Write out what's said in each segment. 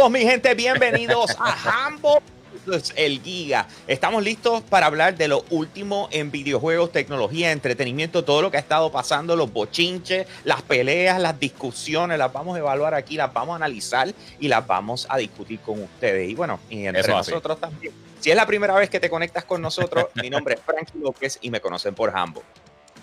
Saludos mi gente, bienvenidos a Hambo el Giga. Estamos listos para hablar de lo último en videojuegos, tecnología, entretenimiento, todo lo que ha estado pasando, los bochinches, las peleas, las discusiones, las vamos a evaluar aquí, las vamos a analizar y las vamos a discutir con ustedes. Y bueno, y entre nosotros también. Si es la primera vez que te conectas con nosotros, mi nombre es Frankie López y me conocen por Hambo.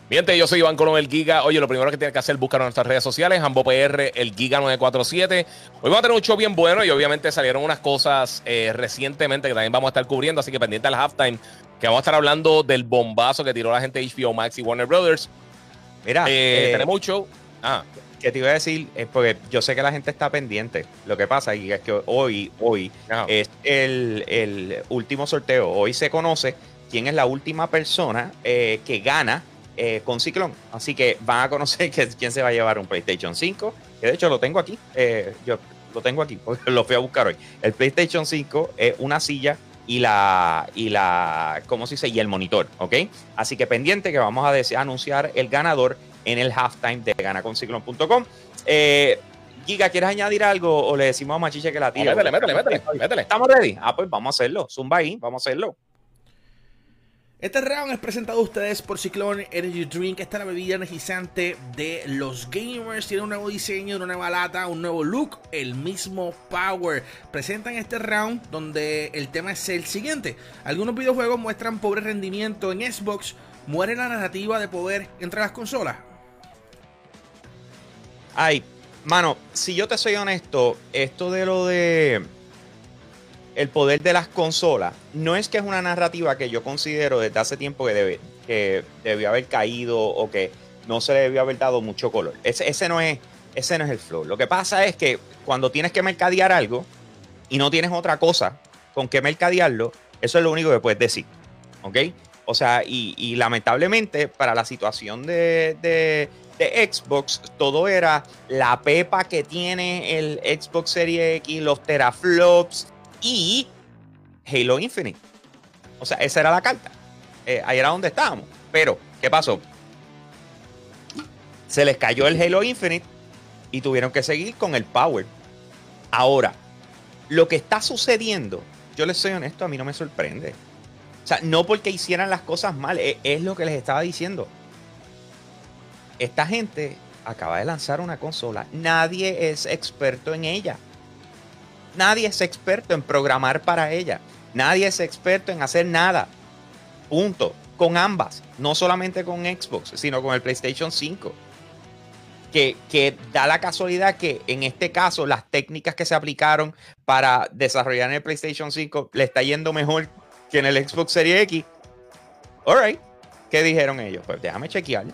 Miente, yo soy Iván Colón, el Giga. Oye, lo primero que tienes que hacer es buscar en nuestras redes sociales, Hambo PR, el Giga 947. Hoy vamos a tener un show bien bueno y obviamente salieron unas cosas eh, recientemente que también vamos a estar cubriendo, así que pendiente al halftime, que vamos a estar hablando del bombazo que tiró la gente de HBO Max y Warner Brothers. Mira, eh, eh, tenemos un show. Ah. Que te iba a decir, es porque yo sé que la gente está pendiente. Lo que pasa es que hoy, hoy es el, el, último sorteo. Hoy se conoce quién es la última persona que gana eh, con Ciclón. Así que van a conocer quién se va a llevar un PlayStation 5. Que de hecho lo tengo aquí. Eh, yo lo tengo aquí porque lo fui a buscar hoy. El PlayStation 5 es una silla y la, y la, ¿cómo se dice? Y el monitor, ¿ok? Así que pendiente que vamos a anunciar el ganador en el halftime de ganaconciclón.com. Eh, Giga, ¿quieres añadir algo o le decimos a Machiche que la tira? métele, métele, métele, métele. ¿Estamos ready? Ah, pues vamos a hacerlo. Zumba ahí, vamos a hacerlo. Este round es presentado a ustedes por Cyclone Energy Drink. Esta es la bebida energizante de los gamers. Tiene un nuevo diseño, una nueva lata, un nuevo look, el mismo power. Presentan este round donde el tema es el siguiente. Algunos videojuegos muestran pobre rendimiento en Xbox. ¿Muere la narrativa de poder entre las consolas? Ay, mano, si yo te soy honesto, esto de lo de el poder de las consolas no es que es una narrativa que yo considero desde hace tiempo que, debe, que debió haber caído o que no se le debió haber dado mucho color. Ese, ese, no es, ese no es el flow. Lo que pasa es que cuando tienes que mercadear algo y no tienes otra cosa con que mercadearlo, eso es lo único que puedes decir. ¿Ok? O sea, y, lamentablemente para la situación de, de, de, Xbox, todo era la pepa que tiene el Xbox Series X, los teraflops, y Halo Infinite. O sea, esa era la carta. Eh, ahí era donde estábamos. Pero, ¿qué pasó? Se les cayó el Halo Infinite y tuvieron que seguir con el Power. Ahora, lo que está sucediendo, yo les soy honesto, a mí no me sorprende. O sea, no porque hicieran las cosas mal, es, es lo que les estaba diciendo. Esta gente acaba de lanzar una consola, nadie es experto en ella. Nadie es experto en programar para ella. Nadie es experto en hacer nada. Punto. Con ambas. No solamente con Xbox, sino con el PlayStation 5. Que, que, da la casualidad que en este caso las técnicas que se aplicaron para desarrollar en el PlayStation 5 le está yendo mejor que en el Xbox Series X. Alright. ¿Qué dijeron ellos? Pues déjame chequear.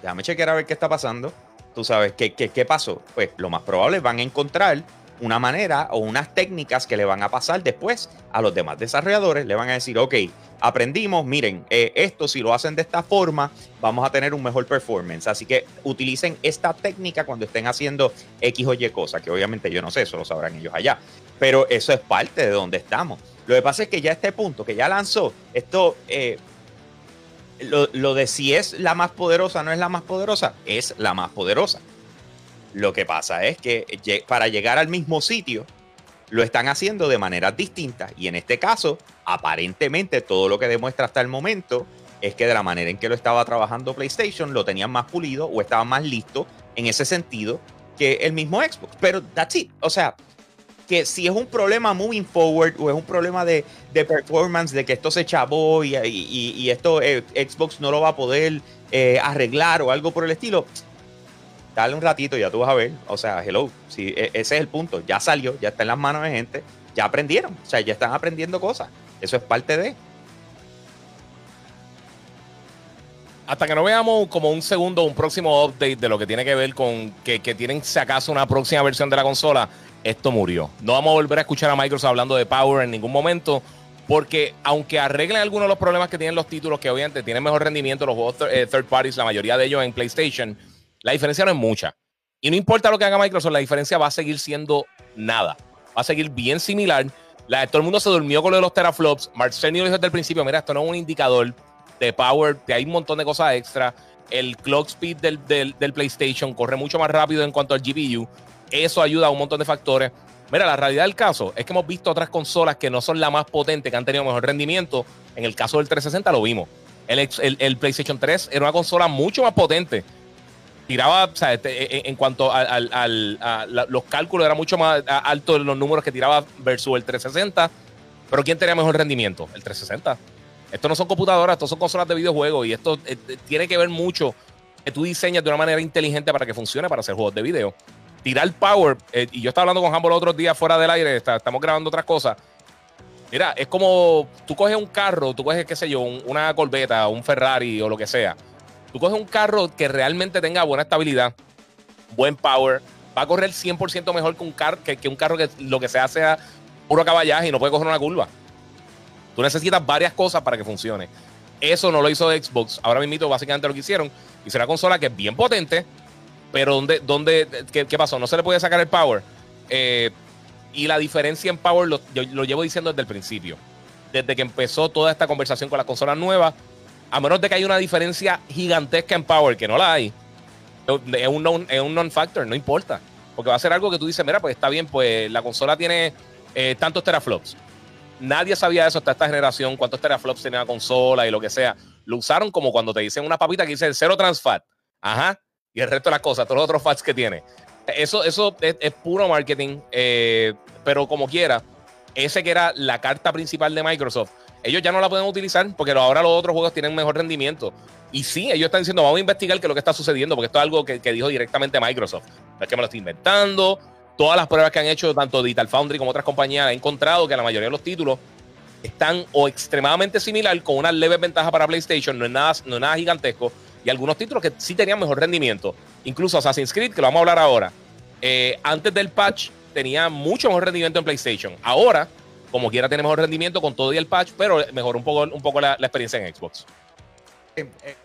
Déjame chequear a ver qué está pasando. Tú sabes, ¿qué, qué, qué pasó? Pues lo más probable van a encontrar una manera o unas técnicas que le van a pasar después a los demás desarrolladores. Le van a decir, ok, aprendimos, miren, eh, esto si lo hacen de esta forma, vamos a tener un mejor performance. Así que utilicen esta técnica cuando estén haciendo X o Y cosas, que obviamente yo no sé, eso lo sabrán ellos allá. Pero eso es parte de donde estamos. Lo que pasa es que ya este punto, que ya lanzó, esto, eh, lo, lo de si es la más poderosa, no es la más poderosa, es la más poderosa. Lo que pasa es que para llegar al mismo sitio, lo están haciendo de maneras distintas. Y en este caso, aparentemente todo lo que demuestra hasta el momento es que de la manera en que lo estaba trabajando PlayStation, lo tenían más pulido o estaba más listo en ese sentido que el mismo Xbox. Pero that's it. O sea, que si es un problema moving forward o es un problema de, performance, de que esto se chavó y, esto eh, Xbox no lo va a poder eh, arreglar o algo por el estilo, dale un ratito, ya tú vas a ver. O sea, hello, si e, ese es el punto. Ya salió, ya está en las manos de gente, ya aprendieron. O sea, ya están aprendiendo cosas. Eso es parte de. Hasta que no veamos como un segundo, un próximo update de lo que tiene que ver con que, tienen si acaso una próxima versión de la consola, esto murió. No vamos a volver a escuchar a Microsoft hablando de Power en ningún momento. Porque aunque arreglen algunos de los problemas que tienen los títulos, que obviamente tienen mejor rendimiento los juegos eh, third parties, la mayoría de ellos en PlayStation, la diferencia no es mucha. Y no importa lo que haga Microsoft, la diferencia va a seguir siendo nada. Va a seguir bien similar. La, todo el mundo se durmió con lo de los teraflops. Marcel dijo desde el principio, mira, esto no es un indicador de power, que hay un montón de cosas extra. El clock speed del, del, PlayStation corre mucho más rápido en cuanto al GPU. Eso ayuda a un montón de factores. Mira, la realidad del caso es que hemos visto otras consolas que no son la más potente, que han tenido mejor rendimiento. En el caso del 360 lo vimos. El, PlayStation 3 era una consola mucho más potente. Tiraba, o sea, este, en, cuanto a, los cálculos, era mucho más alto los números que tiraba versus el 360. Pero ¿quién tenía mejor rendimiento? El 360. Esto no son computadoras, esto son consolas de videojuegos y esto eh, tiene que ver mucho que tú diseñas de una manera inteligente para que funcione para hacer juegos de video. Tirar power, eh, y yo estaba hablando con Humble los otros días fuera del aire, estamos grabando otras cosas. Mira, es como tú coges un carro, tú coges, qué sé yo, una Corvette, un Ferrari o lo que sea. Tú coges un carro que realmente tenga buena estabilidad, buen power, va a correr 100% mejor que un, car que, un carro que lo que sea sea puro caballaje y no puede coger una curva. Tú necesitas varias cosas para que funcione. Eso no lo hizo Xbox. Ahora mismo básicamente lo que hicieron. Hizo una consola que es bien potente, pero ¿dónde, dónde, qué, pasó? No se le puede sacar el power. Eh, y la diferencia en power lo, yo lo llevo diciendo desde el principio. Desde que empezó toda esta conversación con las consolas nuevas, a menos de que haya una diferencia gigantesca en power, que no la hay, es un non-factor, no importa. Porque va a ser algo que tú dices, mira, pues está bien, pues la consola tiene eh, tantos teraflops. Nadie sabía eso hasta esta generación, cuántos teraflops tenía la consola y lo que sea. Lo usaron como cuando te dicen una papita que dice cero trans fat. Ajá. Y el resto de las cosas, todos los otros fats que tiene. Eso, eso es, puro marketing, eh, pero como quiera, ese que era la carta principal de Microsoft, ellos ya no la pueden utilizar porque ahora los otros juegos tienen mejor rendimiento. Y sí, ellos están diciendo, vamos a investigar qué es lo que está sucediendo, porque esto es algo que, dijo directamente Microsoft. Es que me lo estoy inventando. Todas las pruebas que han hecho, tanto Digital Foundry como otras compañías, han encontrado que la mayoría de los títulos están o extremadamente similar, con una leve ventaja para PlayStation, no es nada, no es nada gigantesco, y algunos títulos que sí tenían mejor rendimiento. Incluso Assassin's Creed, que lo vamos a hablar ahora, eh, antes del patch tenía mucho mejor rendimiento en PlayStation. Ahora, como quiera, tiene mejor rendimiento con todo y el patch, pero mejor un poco, un poco la, la experiencia en Xbox. Eh, eh,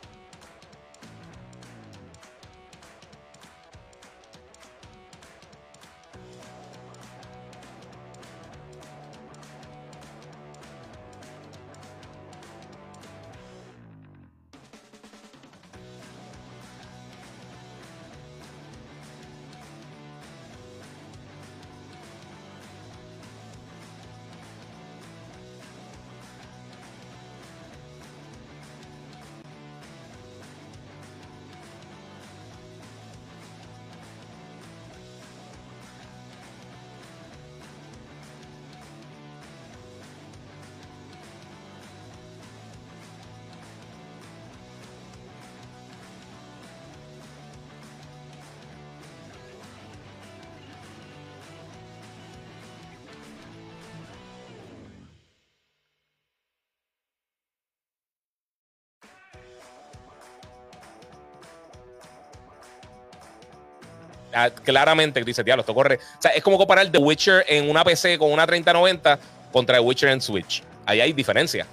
claramente dice, diablo, esto corre. O sea, es como comparar The Witcher en una PC con una 3090 contra The Witcher en Switch. Ahí hay diferencia.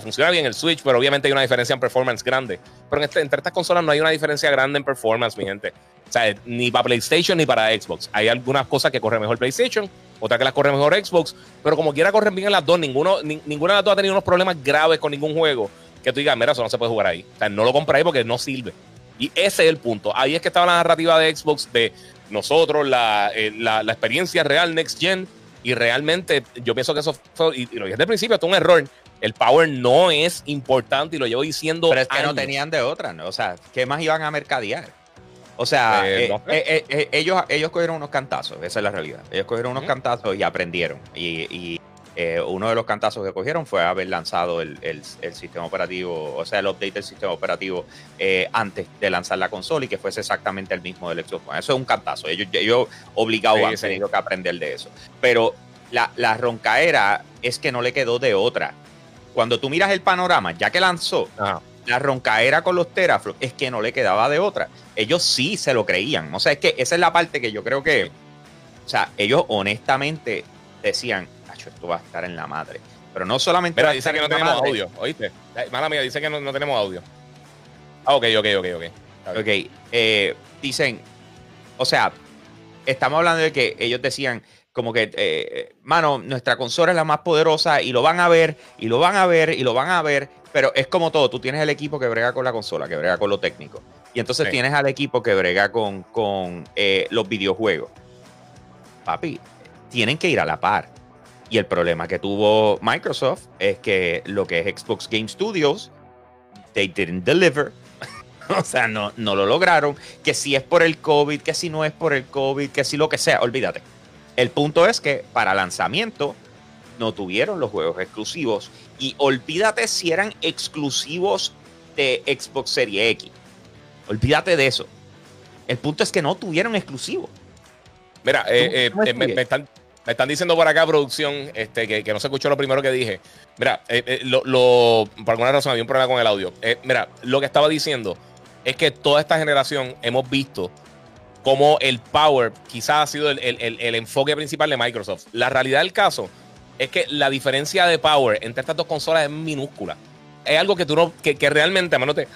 Funciona bien el Switch, pero obviamente hay una diferencia en performance grande. Pero este, entre estas consolas no hay una diferencia grande en performance, mi gente. O sea, ni para PlayStation ni para Xbox. Hay algunas cosas que corren mejor PlayStation, otras que las corre mejor Xbox, pero como quiera corren bien las dos. Ninguno, ninguna de las dos ha tenido unos problemas graves con ningún juego que tú digas, mira, eso no se puede jugar ahí. O sea, no lo compré porque no sirve. Y ese es el punto. Ahí es que estaba la narrativa de Xbox de nosotros, la, eh, la, experiencia real Next Gen. Y realmente yo pienso que eso fue, y, lo dije desde el principio, esto es un error. El power no es importante y lo llevo diciendo. Pero es que no tenían de otra, ¿no? O sea, ¿qué más iban a mercadear? O sea, eh, eh, ellos, ellos cogieron unos cantazos, esa es la realidad. Ellos cogieron unos cantazos y aprendieron. y eh, uno de los cantazos que cogieron fue haber lanzado el, sistema operativo, o sea, el update del sistema operativo eh, antes de lanzar la consola y que fuese exactamente el mismo del Xbox Eso es un cantazo. Ellos, ellos obligados han tenido que aprender de eso. Pero la, la roncaera es que no le quedó de otra. Cuando tú miras el panorama, ya que lanzó, la roncaera con los teraflops es que no le quedaba de otra. Ellos sí se lo creían. O sea, es que esa es la parte que yo creo que, o sea, ellos honestamente decían, esto va a estar en la madre. Pero no solamente. Dice que no tenemos audio, ¿oíste? Mala mía, dice que no, tenemos audio. Ah, ok, ok, ok, ok. Ok, eh, dicen, o sea, estamos hablando de que ellos decían como que, eh, mano, nuestra consola es la más poderosa y lo van a ver, y lo van a ver, y lo van a ver, pero es como todo, tú tienes el equipo que brega con la consola, que brega con lo técnico, y entonces tienes al equipo que brega con, con eh, los videojuegos. Papi, tienen que ir a la par. Y el problema que tuvo Microsoft es que lo que es Xbox Game Studios, they didn't deliver. o sea, no, no lo lograron. Que si es por el COVID, que si no es por el COVID, que si lo que sea, olvídate. El punto es que para lanzamiento no tuvieron los juegos exclusivos. Y olvídate si eran exclusivos de Xbox Series X. Olvídate de eso. El punto es que no tuvieron exclusivos. Mira, eh, eh, me, están, me están diciendo por acá, producción, este, que, no se escuchó lo primero que dije. Mira, eh, eh, lo, por alguna razón había un problema con el audio. Eh, mira, lo que estaba diciendo es que toda esta generación hemos visto cómo el Power quizás ha sido el, enfoque principal de Microsoft. La realidad del caso es que la diferencia de Power entre estas dos consolas es minúscula. Es algo que tú no, que, realmente, a menos te,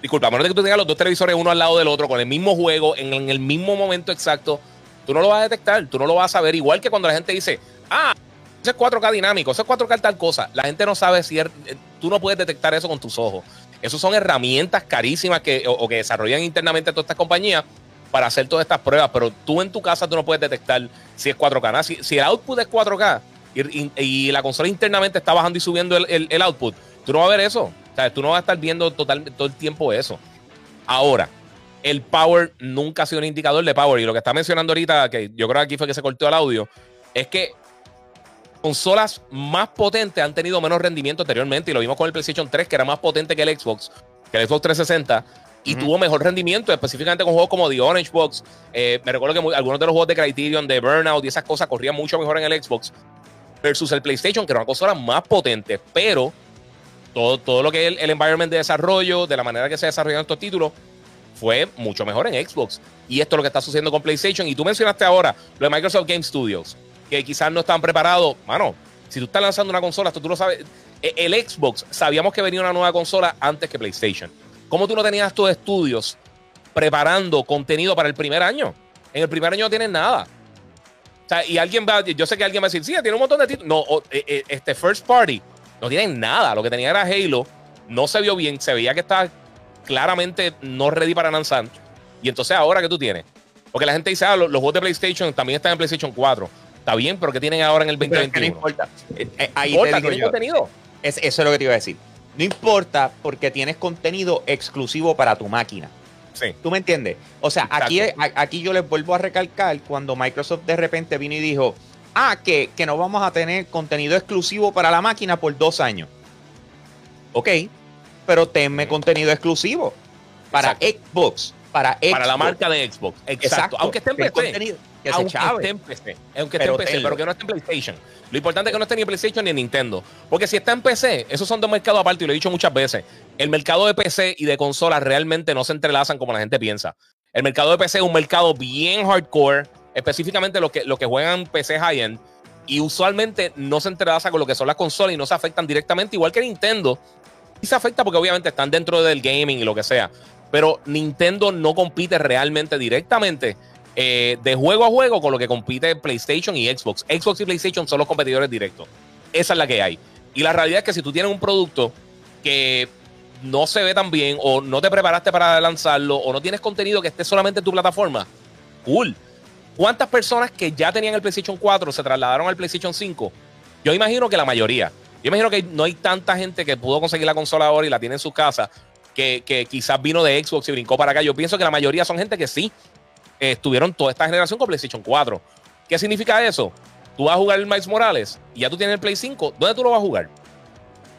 disculpa, a menos de que tú tengas los dos televisores uno al lado del otro con el mismo juego en el mismo momento exacto Tú no lo vas a detectar, tú no lo vas a saber. Igual que cuando la gente dice, ah, ese es 4K dinámico, ese es 4K tal cosa. La gente no sabe si er, eh, tú no puedes detectar eso con tus ojos. Esas son herramientas carísimas que, o, que desarrollan internamente todas estas compañías para hacer todas estas pruebas, pero tú en tu casa tú no puedes detectar si es 4K. Si, el output es 4K y, la consola internamente está bajando y subiendo el, output, tú no vas a ver eso. O sea, tú no vas a estar viendo total, todo el tiempo eso. Ahora, el power nunca ha sido un indicador de power. Y lo que está mencionando ahorita, que yo creo que aquí fue que se cortó el audio, es que consolas más potentes han tenido menos rendimiento anteriormente. Y lo vimos con el PlayStation 3, que era más potente que el Xbox, que el Xbox 360. Y tuvo mejor rendimiento, específicamente con juegos como The Orange Box. Eh, me recuerdo que algunos de los juegos de Criterion, de Burnout y esas cosas corrían mucho mejor en el Xbox versus el PlayStation, que era una consola más potente. Pero todo, todo lo que es el, el environment de desarrollo, de la manera que se desarrollan estos títulos, fue mucho mejor en Xbox. Y esto es lo que está sucediendo con PlayStation. Y tú mencionaste ahora lo de Microsoft Game Studios, que quizás no están preparados. Mano, si tú estás lanzando una consola, esto tú lo sabes. E, el Xbox, sabíamos que venía una nueva consola antes que PlayStation. ¿Cómo tú no tenías tus estudios preparando contenido para el primer año? En el primer año no tienes nada. O sea, y alguien va, yo sé que alguien va a decir, sí, tiene un montón de títulos. No, e, e, este First Party no tienen nada. Lo que tenía era Halo. No se vio bien, se veía que estaba claramente no ready para lanzar. Y entonces ahora que tú tienes. Porque la gente dice, ah, los, juegos de PlayStation también están en PlayStation 4. Está bien, pero ¿qué tienen ahora en el 2021? no importa. Eh, eh, ahí te digo contenido. Es, eso es lo que te iba a decir. No importa porque tienes contenido exclusivo para tu máquina. Sí. ¿Tú me entiendes? O sea, aquí, aquí yo les vuelvo a recalcar cuando Microsoft de repente vino y dijo, ah, que, que no vamos a tener contenido exclusivo para la máquina por dos años. Ok, pero tenme contenido exclusivo para Xbox. Para, para la marca de Xbox. Exacto. Aunque esté en PC. aunque esté en PC. Aunque esté en PC, pero que no esté en PlayStation. Lo importante es que no esté ni en PlayStation ni en Nintendo. Porque si está en PC, esos son dos mercados aparte, y lo he dicho muchas veces. El mercado de PC y de consolas realmente no se entrelazan como la gente piensa. El mercado de PC es un mercado bien hardcore, específicamente los que, los que juegan PC high-end. Y usualmente no se entrelaza con lo que son las consolas y no se afectan directamente, igual que Nintendo, se afecta porque obviamente están dentro del gaming y lo que sea. Pero Nintendo no compite realmente directamente eh, de juego a juego con lo que compite PlayStation y Xbox. Xbox y PlayStation son los competidores directos. Esa es la que hay. Y la realidad es que si tú tienes un producto que no se ve tan bien o no te preparaste para lanzarlo o no tienes contenido que esté solamente en tu plataforma, cool. ¿Cuántas personas que ya tenían el PlayStation 4 se trasladaron al PlayStation 5? Yo imagino que la mayoría. Yo imagino que no hay tanta gente que pudo conseguir la consola ahora y la tiene en su casa que, quizás vino de Xbox y brincó para acá. Yo pienso que la mayoría son gente que sí eh, estuvieron toda esta generación con PlayStation 4. ¿Qué significa eso? Tú vas a jugar el Miles Morales y ya tú tienes el Play 5. ¿Dónde tú lo vas a jugar?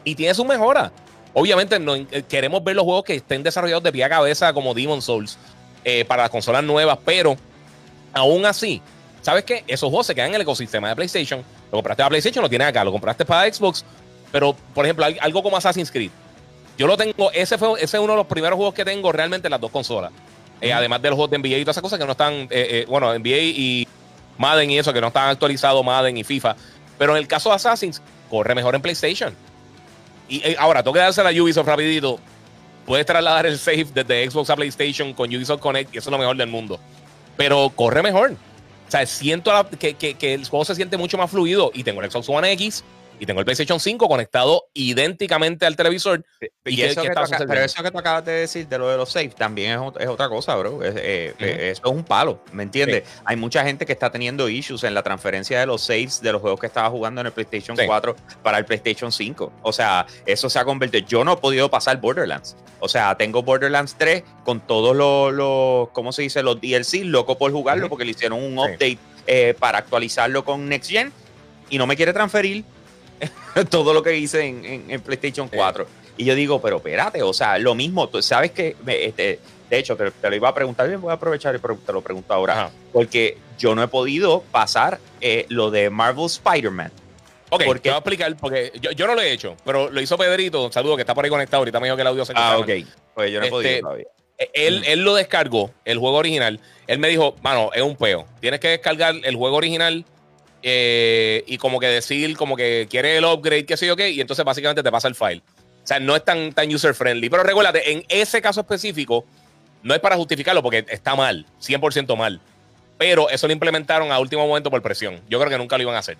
Y tiene su mejora. Obviamente no, eh, queremos ver los juegos que estén desarrollados de pie a cabeza como Demon Souls eh, para las consolas nuevas, pero aún así, ¿sabes qué? Esos juegos se quedan en el ecosistema de PlayStation lo compraste para PlayStation, lo tienes acá. Lo compraste para Xbox. Pero, por ejemplo, algo como Assassin's Creed. Yo lo tengo, ese, fue, ese es uno de los primeros juegos que tengo realmente en las dos consolas. Eh, además de los juegos de NBA y todas esas cosas que no están, eh, eh, bueno, NBA y Madden y eso, que no están actualizados, Madden y FIFA. Pero en el caso de Assassin's, corre mejor en PlayStation. Y ahora, tengo que darse a Ubisoft rapidito. Puedes trasladar el save desde Xbox a PlayStation con Ubisoft Connect y eso es lo mejor del mundo. Pero corre mejor. Sea, siento que, el juego se siente mucho más fluido y tengo el Xbox One X y tengo el PlayStation 5 conectado idénticamente al televisor. Y, eso que pero eso que tú acabas de decir de lo de los saves también es, otra cosa, bro. Eh, eh, eso es un palo, ¿me entiendes? Hay mucha gente que está teniendo issues en la transferencia de los saves de los juegos que estaba jugando en el PlayStation 4 para el PlayStation 5. O sea, eso se ha convertido. Yo no he podido pasar Borderlands. O sea, tengo Borderlands 3 con todos los, ¿cómo se dice? Los DLC, loco por jugarlo porque le hicieron un update eh, para actualizarlo con Next Gen y no me quiere transferir todo lo que hice en, PlayStation 4. Y yo digo, pero espérate, o sea, lo mismo, tú sabes que, este, de hecho, te, lo iba a preguntar, bien, voy a aprovechar y te lo pregunto ahora, porque yo no he podido pasar eh, lo de Marvel Spider-Man. Ok, porque, te voy a explicar, porque yo, no lo he hecho, pero lo hizo Pedrito, saludo que está por ahí conectado, ahorita me dijo que el audio se Ah, ok, pues yo no he podido este, todavía. Eh, él, mm. él, lo descargó, el juego original. Él me dijo, mano, es un peo. Tienes que descargar el juego original eh, y como que decir, como que quiere el upgrade, qué sé yo qué, y entonces básicamente te pasa el file. O sea, no es tan, tan user friendly. Pero recuérdate, en ese caso específico, no es para justificarlo porque está mal, 100% mal. Pero eso lo implementaron a último momento por presión. Yo creo que nunca lo iban a hacer.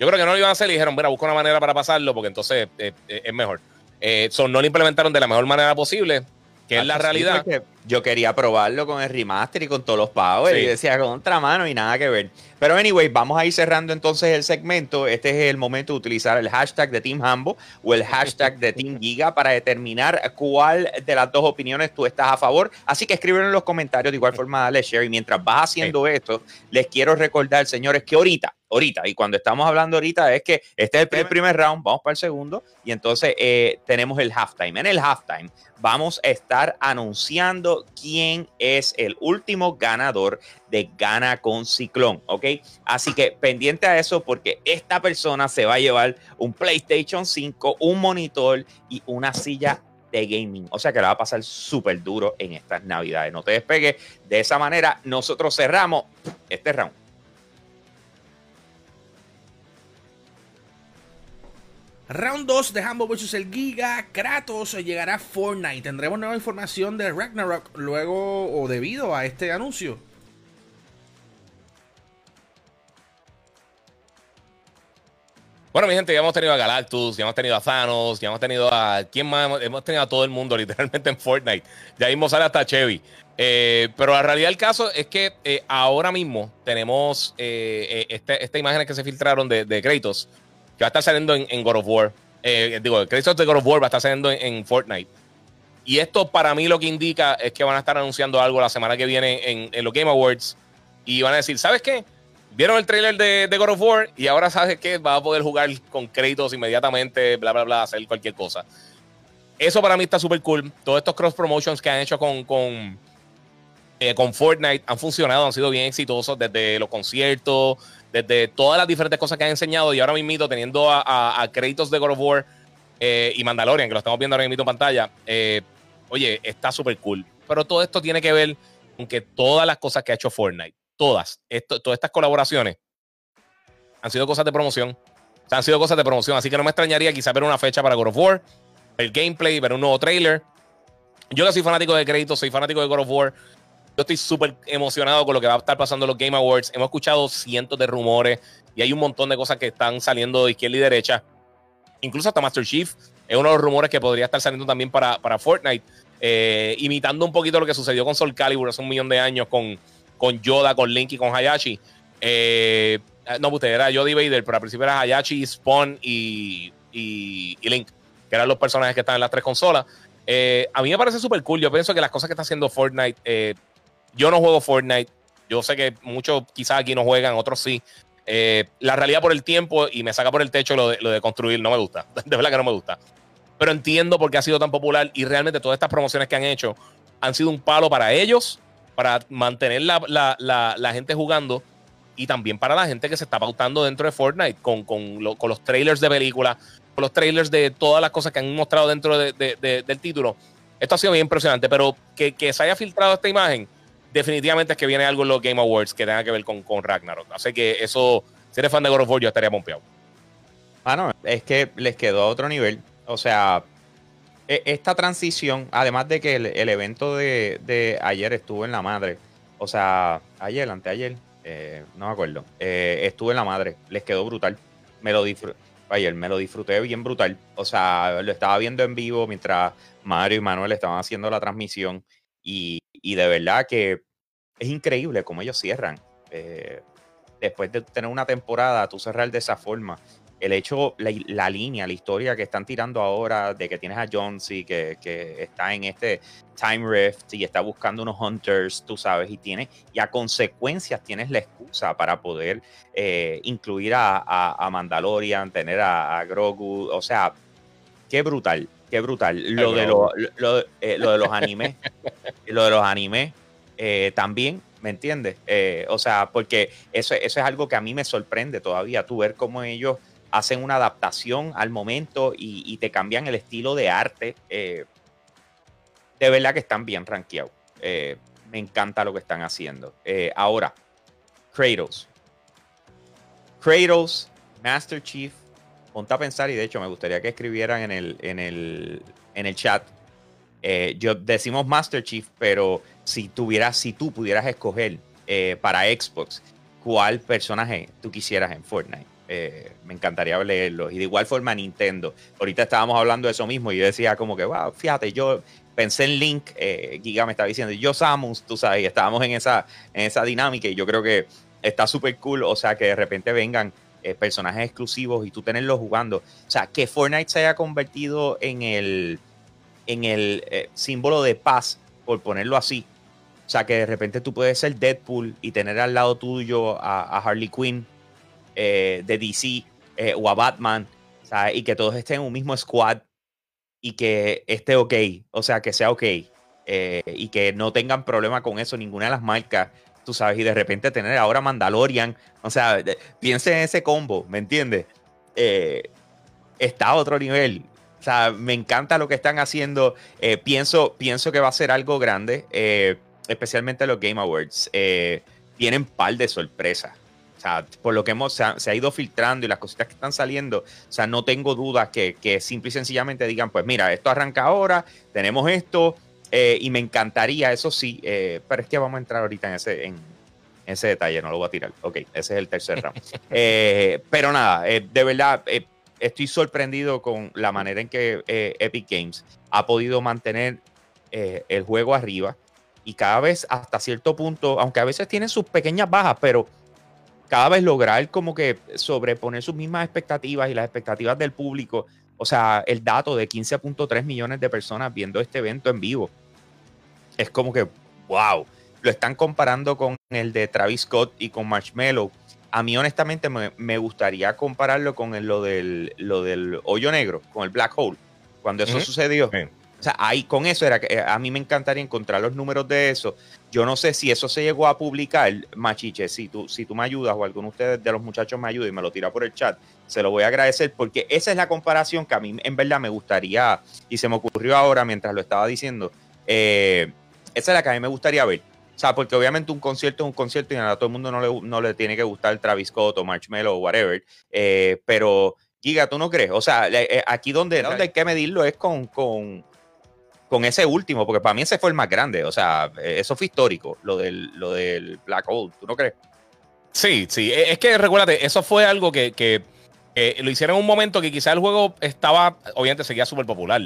Yo creo que no lo iban a hacer y dijeron, mira, busca una manera para pasarlo porque entonces eh, eh, es mejor. Eh, no lo implementaron de la mejor manera posible, que es la realidad. Yo quería probarlo con el remaster y con todos los powers y decía contra mano y nada que ver. Pero anyway, vamos a ir cerrando entonces el segmento. Este es el momento de utilizar el hashtag de Team Hambo o el hashtag de Team Giga para determinar cuál de las dos opiniones tú estás a favor. Así que escríbelo en los comentarios. De igual forma, dale share. Y mientras vas haciendo esto, les quiero recordar, señores, que ahorita ahorita. Y cuando estamos hablando ahorita es que este es el primer round, vamos para el segundo y entonces eh, tenemos el halftime. En el halftime vamos a estar anunciando quién es el último ganador de Gana con Ciclón, ¿ok? Así que pendiente a eso porque esta persona se va a llevar un PlayStation 5, un monitor y una silla de gaming. O sea que la va a pasar súper duro en estas navidades. No te despegues. De esa manera, nosotros cerramos este round. Round 2 de Humble vs el Giga. Kratos llegará a Fortnite. Tendremos nueva información de Ragnarok luego o debido a este anuncio. Bueno, mi gente, ya hemos tenido a Galactus, ya hemos tenido a Thanos, ya hemos tenido a. ¿Quién más? Hemos tenido a todo el mundo literalmente en Fortnite. Ya mismo sale hasta Chevy. Eh, pero la realidad del caso es que eh, ahora mismo tenemos eh, este, estas imágenes que se filtraron de Kratos va a estar saliendo en, God of War. Eh, digo, créditos de God of War va a estar saliendo en, Fortnite. Y esto para mí lo que indica es que van a estar anunciando algo la semana que viene en, los Game Awards. Y van a decir, ¿sabes qué? Vieron el trailer de, God of War y ahora sabes que va a poder jugar con créditos inmediatamente, bla, bla, bla, hacer cualquier cosa. Eso para mí está súper cool. Todos estos cross promotions que han hecho con, con, eh, con Fortnite han funcionado, han sido bien exitosos desde los conciertos, desde todas las diferentes cosas que han enseñado y ahora mismo teniendo a, créditos de God of War eh, y Mandalorian, que lo estamos viendo ahora mismo en pantalla, eh, oye, está súper cool. Pero todo esto tiene que ver con que todas las cosas que ha hecho Fortnite, todas, todas estas colaboraciones han sido cosas de promoción. han sido cosas de promoción, así que no me extrañaría quizá ver una fecha para God of War, el gameplay, ver un nuevo trailer. Yo que soy fanático de créditos, soy fanático de God of War, yo estoy súper emocionado con lo que va a estar pasando en los Game Awards. Hemos escuchado cientos de rumores y hay un montón de cosas que están saliendo de izquierda y derecha. Incluso hasta Master Chief es uno de los rumores que podría estar saliendo también para, para Fortnite, eh, imitando un poquito lo que sucedió con Soul Calibur hace un millón de años con, con Yoda, con Link y con Hayashi. Eh, no, usted era Yoda Vader, pero al principio era Hayashi, Spawn y, y, Link, que eran los personajes que están en las tres consolas. Eh, a mí me parece súper cool. Yo pienso que las cosas que está haciendo Fortnite yo no juego Fortnite. Yo sé que muchos quizás aquí no juegan, otros sí. Eh, la realidad por el tiempo y me saca por el techo lo de, construir no me gusta. De verdad que no me gusta. Pero entiendo por qué ha sido tan popular y realmente todas estas promociones que han hecho han sido un palo para ellos, para mantener la, gente jugando y también para la gente que se está pautando dentro de Fortnite con, los trailers de películas, con los trailers de todas las cosas que han mostrado dentro del título. Esto ha sido bien impresionante, pero que se haya filtrado esta imagen definitivamente es que viene algo en los Game Awards que tenga que ver con, con Ragnarok. Así que eso, si eres fan de God of yo estaría pompeado. Ah, no, es que les quedó a otro nivel. O sea, e, esta transición, además de que el, evento de, ayer estuvo en la madre, o sea, ayer, anteayer, eh, no me acuerdo, eh, estuvo en la madre, les quedó brutal. Me lo disfruté. ayer me lo disfruté bien brutal. O sea, lo estaba viendo en vivo mientras Mario y Manuel estaban haciendo la transmisión. Y, de verdad que es increíble cómo ellos cierran. Eh, después de tener una temporada, tú cerrar de esa forma el hecho, la, línea, la historia que están tirando ahora de que tienes a Jonesy que, que está en este time rift y está buscando unos hunters, tú sabes, y tiene, y a consecuencias tienes la excusa para poder eh, incluir a, a, Mandalorian, tener a, Grogu, o sea, qué brutal, qué brutal. Lo, de, lo, eh, lo, de los animes, lo de los animes eh, también ¿me entiendes? o sea, porque eso, eso es algo que a mí me sorprende todavía, tú ver cómo ellos hacen una adaptación al momento y, te cambian el estilo de arte. Eh, de verdad que están bien rankeados. Eh, me encanta lo que están haciendo. Eh, ahora, Kratos. Kratos, Master Chief. Ponte a pensar, y de hecho me gustaría que escribieran en el, en el, en el chat. yo decimos Master Chief, pero si tuvieras, si tú pudieras escoger para Xbox, ¿cuál personaje tú quisieras en Fortnite? Eh, me encantaría leerlos. Y de igual forma Nintendo. Ahorita estábamos hablando de eso mismo y yo decía como que, wow, fíjate, yo pensé en Link, eh, Giga me estaba diciendo, yo Samus, tú sabes, estábamos en esa, en esa dinámica y yo creo que está súper cool, o sea, que de repente vengan eh, personajes exclusivos y tú tenerlos jugando. O sea, que Fortnite se haya convertido en el, en el símbolo de paz, por ponerlo así. O sea, que de repente tú puedes ser Deadpool y tener al lado tuyo a Harley Quinn eh, de DC eh, o a Batman, y que todos estén en un mismo squad y que esté ok, o sea, que sea ok, eh, y que no tengan problema con eso ninguna de las marcas, tú sabes, y de repente tener ahora Mandalorian, o sea, piense en ese combo, ¿me entiendes? está a otro nivel. O sea, me encanta lo que están haciendo. pienso, pienso que va a ser algo grande, especialmente los Game Awards. tienen par de sorpresas. O sea, por lo que hemos, se ha, ido filtrando y las cositas que están saliendo, o sea, no tengo dudas que, que simple y sencillamente digan, pues mira, esto arranca ahora, tenemos esto, eh, y me encantaría, eso sí, eh, pero es que vamos a entrar ahorita en ese, en, ese detalle, no lo voy a tirar. Ok, ese es el tercer round. Eh, pero nada, de verdad, estoy sorprendido con la manera en que Epic Games ha podido mantener el juego arriba y cada vez hasta cierto punto, aunque a veces tienen sus pequeñas bajas, pero cada vez lograr como que sobreponer sus mismas expectativas y las expectativas del público. O sea, el dato de 15.3 millones de personas viendo este evento en vivo. Es como que, wow, lo están comparando con el de Travis Scott y con Marshmello. A mí honestamente me, gustaría compararlo con lo, del, lo del hoyo negro, con el black hole. Cuando eso sucedió, o sea, ahí con eso era que eh, a mí me encantaría encontrar los números de eso. Yo no sé si eso se llegó a publicar, Machiche, si tú, si tú me ayudas o alguno de ustedes de los muchachos me ayuda y me lo tira por el chat, se lo voy a agradecer porque esa es la comparación que a mí en verdad me gustaría y se me ocurrió ahora mientras lo estaba diciendo. Eh, esa es la que a mí me gustaría ver. O sea, porque obviamente un concierto es un concierto y a todo el mundo no le, no le tiene que gustar Travis Scott o Marshmello o whatever. Eh, pero, Giga, ¿tú no crees? O sea, aquí donde, donde hay que medirlo es con, con con ese último, porque para mí ese fue el más grande. O sea, eh, eso fue histórico, lo del, lo del Black Hole. ¿Tú no crees? Sí, sí. E, es que recuérdate, eso fue algo que, lo hicieron en un momento que quizás el juego estaba, obviamente seguía súper popular,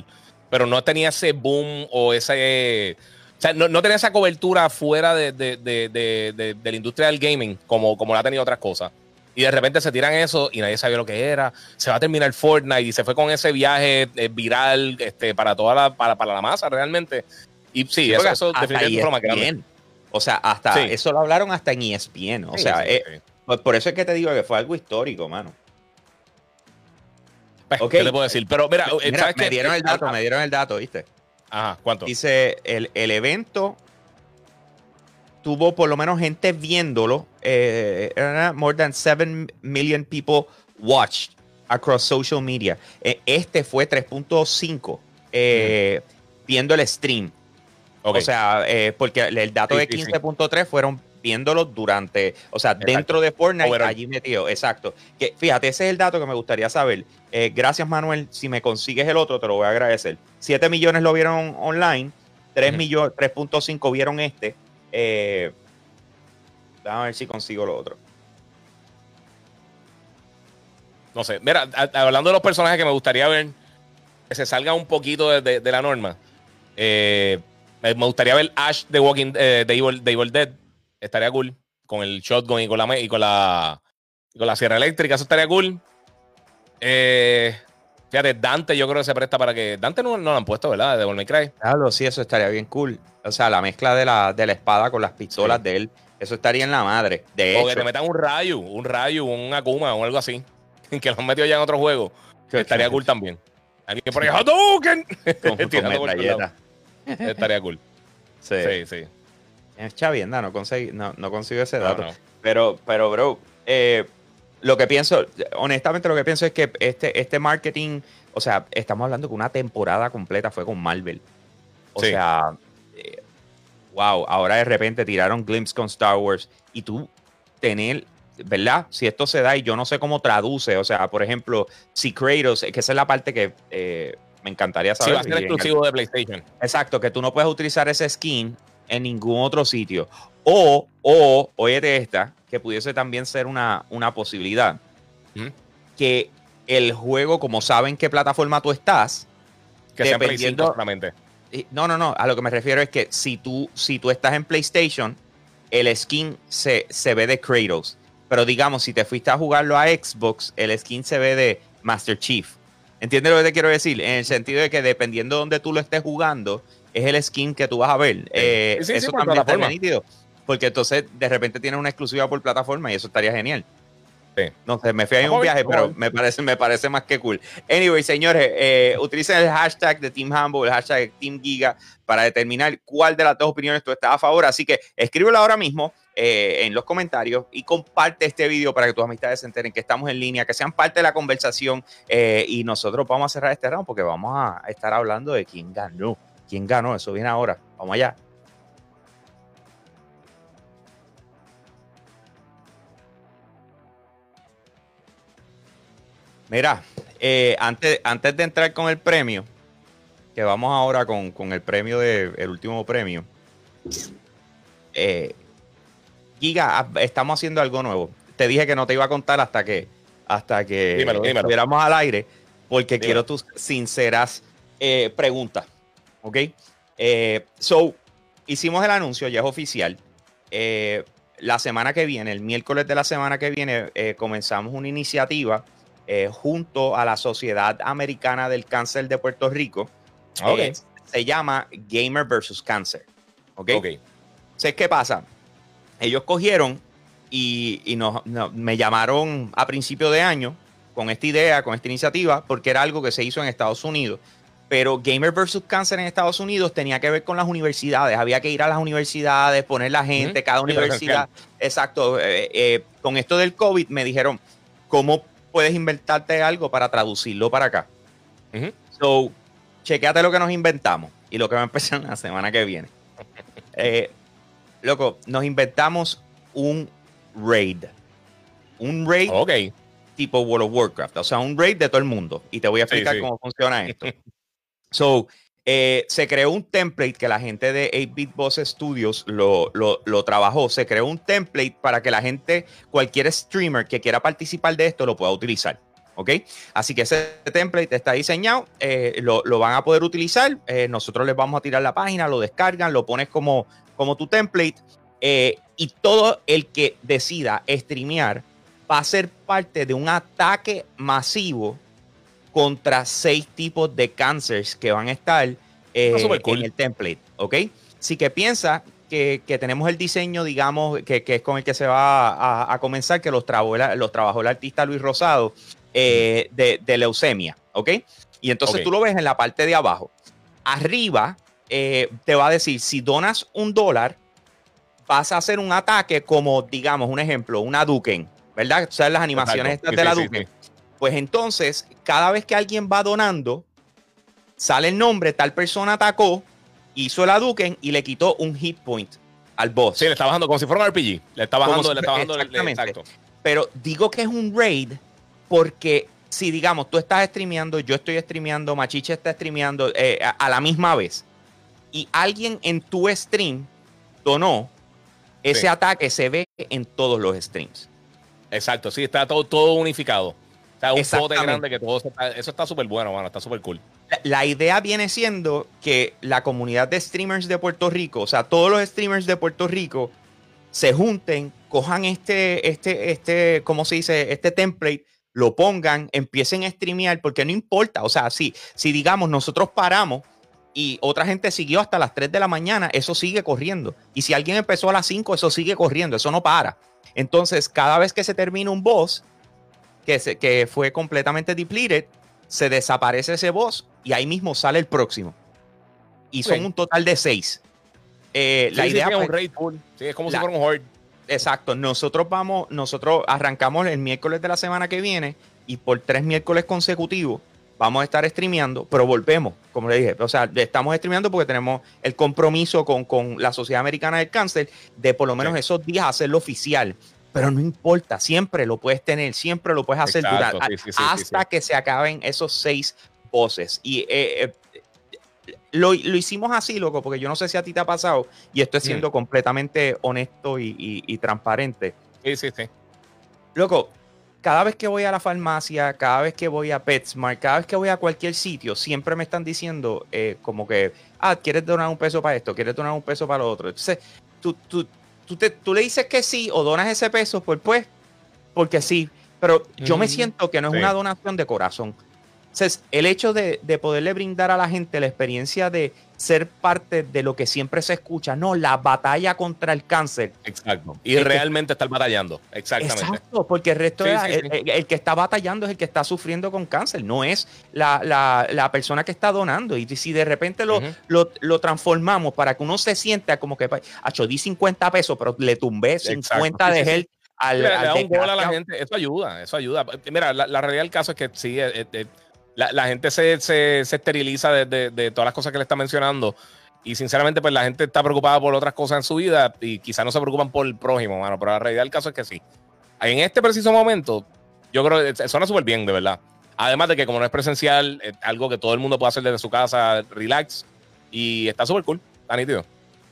pero no tenía ese boom o ese. O sea, no, tenía esa cobertura fuera de, de, la industria del gaming como, como la ha tenido otras cosas. Y de repente se tiran eso y nadie sabía lo que era. Se va a terminar Fortnite y se fue con ese viaje eh, viral este, para toda la, para, para la masa realmente. Y sí, eso, definitivamente fue más grande. O sea, hasta eso lo hablaron hasta en ESPN. O sea, eh, pues por eso es que te digo que fue algo histórico, mano. Pues, ¿Qué le puedo decir? Pero mira, eh, me dieron el dato, me dieron el dato, ¿viste? Ajá, ¿cuánto? Dice, el, el evento tuvo por lo menos gente viéndolo. Eh, more than 7 million people watched across social media. Eh, este fue 3.5 eh, viendo el stream. O sea, porque el dato de 15.3 fueron viéndolo durante, o sea, dentro de Fortnite, allí metido, exacto. Que, fíjate, ese es el dato que me gustaría saber. gracias, Manuel. Si me consigues el otro, te lo voy a agradecer. 7 millones lo vieron online, 3 millones, 3.5 vieron este. Eh, déjame ver si consigo lo otro. No sé. Mira, hablando de los personajes que me gustaría ver, que se salga un poquito de, la norma. Eh, me gustaría ver Ash de Walking eh, de, Evil, Dead. Estaría cool. Con el shotgun y con la y con la, con la sierra eléctrica. Eso estaría cool. Eh, fíjate, Dante, yo creo que se presta para que. Dante no, lo han puesto, ¿verdad? De Devil May Claro, sí, eso estaría bien cool. O sea, la mezcla de la, de la espada con las pistolas de él. Eso estaría en la madre. De o que te metan un rayo, un rayo, un Akuma o algo así. Que lo han metido ya en otro juego. estaría cool también. Alguien por ahí, Hadouken. Estaría cool. Sí, sí. sí. Es chavienda, no conseguí, no, no consigo ese dato. Pero, pero, bro, eh, lo que pienso, honestamente, lo que pienso es que este, este marketing, o sea, estamos hablando que una temporada completa fue con Marvel. O sea, eh, wow, ahora de repente tiraron Glimpse con Star Wars y tú tener, ¿verdad? Si esto se da y yo no sé cómo traduce, o sea, por ejemplo, si Kratos, que esa es la parte que eh, me encantaría saber. Sí, va a ser exclusivo de PlayStation. Exacto, que tú no puedes utilizar ese skin en ningún otro sitio. O, o, oye esta, que pudiese también ser una, una posibilidad. Que el juego, como saben qué plataforma tú estás, que dependiendo, sea solamente. No, no, no. A lo que me refiero es que si tú, si tú estás en PlayStation, el skin se, se ve de Kratos. Pero digamos, si te fuiste a jugarlo a Xbox, el skin se ve de Master Chief. ¿Entiendes lo que te quiero decir? En el sentido de que dependiendo de donde tú lo estés jugando, es el skin que tú vas a ver. Eh, eso también está nítido. Porque entonces de repente tiene una exclusiva por plataforma y eso estaría genial. Sí. No sé, me fui a un viaje, pero me parece, me parece más que cool. Anyway, señores, eh, utilicen el hashtag de Team Humble, el hashtag de Team Giga, para determinar cuál de las dos opiniones tú estás a favor. Así que escríbelo ahora mismo eh, en los comentarios y comparte este video para que tus amistades se enteren que estamos en línea, que sean parte de la conversación eh, y nosotros vamos a cerrar este round porque vamos a estar hablando de quién ganó. ¿Quién ganó? Eso viene ahora. Vamos allá. Mira, eh, antes, antes de entrar con el premio, que vamos ahora con, el premio de el último premio. Eh, Giga, estamos haciendo algo nuevo. Te dije que no te iba a contar hasta que hasta que estuviéramos al aire, porque quiero tus sinceras eh, preguntas. ¿Ok? Eh, so, hicimos el anuncio, ya es oficial. Eh, la semana que viene, el miércoles de la semana que viene, comenzamos una iniciativa junto a la Sociedad Americana del Cáncer de Puerto Rico. Okay. se llama Gamer versus Cáncer. ¿Ok? okay. ¿Qué pasa? ellos cogieron y, me llamaron a principio de año con esta idea, con esta iniciativa, porque era algo que se hizo en Estados Unidos. Pero Gamer vs. Cancer en Estados Unidos tenía que ver con las universidades. Había que ir a las universidades, poner la gente, cada universidad. Exacto. Eh, eh, con esto del COVID me dijeron, ¿cómo puedes inventarte algo para traducirlo para acá? So, chequeate lo que nos inventamos y lo que va a empezar la semana que viene. Eh, Loco, nos inventamos un raid. Un raid tipo World of Warcraft. O sea, un raid de todo el mundo. Y te voy a explicar cómo funciona esto. so, eh, se creó un template que la gente de 8-Bit Boss Studios lo, trabajó. Se creó un template para que la gente, cualquier streamer que quiera participar de esto, lo pueda utilizar. ¿Ok? Así que ese template está diseñado, eh, lo, van a poder utilizar. Eh, nosotros les vamos a tirar la página, lo descargan, lo pones como como tu template. Eh, y todo el que decida streamear va a ser parte de un ataque masivo contra seis tipos de cánceres que van a estar eh, en el template. ¿Ok? Así que piensa que, tenemos el diseño, digamos, que, es con el que se va a, comenzar, que los, trabajó, los trabajó el artista Luis Rosado eh, de, leucemia. ¿Ok? Y entonces tú lo ves en la parte de abajo. Arriba eh, te va a decir, si donas un dólar, vas a hacer un ataque como, digamos, un ejemplo, una Duken, ¿verdad? O las animaciones estas de la Duken. Pues entonces, cada vez que alguien va donando, sale el nombre, tal persona atacó, hizo la Duken y le quitó un hit point al boss. Sí, le está bajando como si fuera un RPG. Le está bajando, le está bajando exactamente. Pero digo que es un raid porque si, digamos, tú estás streameando, yo estoy streameando, Machiche está streameando eh, a, la misma vez y alguien en tu stream donó, ese ataque se ve en todos los streams. Exacto, sí, está todo, todo unificado. O sea, un pote grande que todo eso está súper bueno, mano, está súper cool. La- La idea viene siendo que la comunidad de streamers de Puerto Rico, o sea, todos los streamers de Puerto Rico se junten, cojan este, este, este, ¿cómo se dice? Este template, lo pongan, empiecen a streamear, porque no importa, o sea, si, si digamos nosotros paramos y otra gente siguió hasta las 3 de la mañana, eso sigue corriendo. Y si alguien empezó a las 5, eso sigue corriendo, eso no para. Entonces, cada vez que se termina un boss, que, se- que fue completamente depleted, se desaparece ese boss y ahí mismo sale el próximo. Y son un total de seis. Eh, la Sí, idea sí, es pues, un raid full. Sí, es como la- si fuera un horde. Exacto. Nosotros vamos, nosotros arrancamos el miércoles de la semana que viene y por tres miércoles consecutivos vamos a estar streameando, pero volvemos, como le dije. O sea, estamos streameando porque tenemos el compromiso con, con la Sociedad Americana del Cáncer de por lo menos Sí. esos días hacerlo oficial. Pero no importa, siempre lo puedes tener, siempre lo puedes hacer Exacto, durante- sí, sí, sí, sí, hasta que se acaben esos seis voces. Y eh, eh, lo, lo hicimos así, loco, porque yo no sé si a ti te ha pasado, y estoy siendo completamente honesto y, y- y transparente. Sí, sí, sí. Loco, cada vez que voy a la farmacia, cada vez que voy a PetSmart, cada vez que voy a cualquier sitio, siempre me están diciendo eh, como que, ah, ¿quieres donar un peso para esto? ¿Quieres donar un peso para lo otro? Entonces, tú, tú, tú, te- tú le dices que sí o donas ese peso, pues pues, porque sí. Pero yo me siento que no es Sí. una donación de corazón. Entonces, el hecho de, de poderle brindar a la gente la experiencia de ser parte de lo que siempre se escucha, no, la batalla contra el cáncer, Exacto. Y que- realmente estar batallando. Exactamente. Exacto, porque el resto Sí, de- sí, el, sí. el- el que está batallando es el que está sufriendo con cáncer, no es la, la- la persona que está donando. Y si de repente lo, lo, lo transformamos para que uno se sienta como que, acho, di 50 pesos, pero le tumbé Exacto. 50 de gel al, Le, le al da un gol a la gente. Eso ayuda, eso ayuda. Mira, la, la realidad del caso es que sí, eh, eh, la, la gente se, se- se esteriliza de, de- de todas las cosas que le está mencionando. Y sinceramente, pues la gente está preocupada por otras cosas en su vida y quizás no se preocupan por el prójimo, mano. Pero la realidad del caso es que sí. En este preciso momento, yo creo que suena súper bien, de verdad. Además de que como no es presencial, es algo que todo el mundo puede hacer desde su casa, relax. Y está súper cool, está nítido.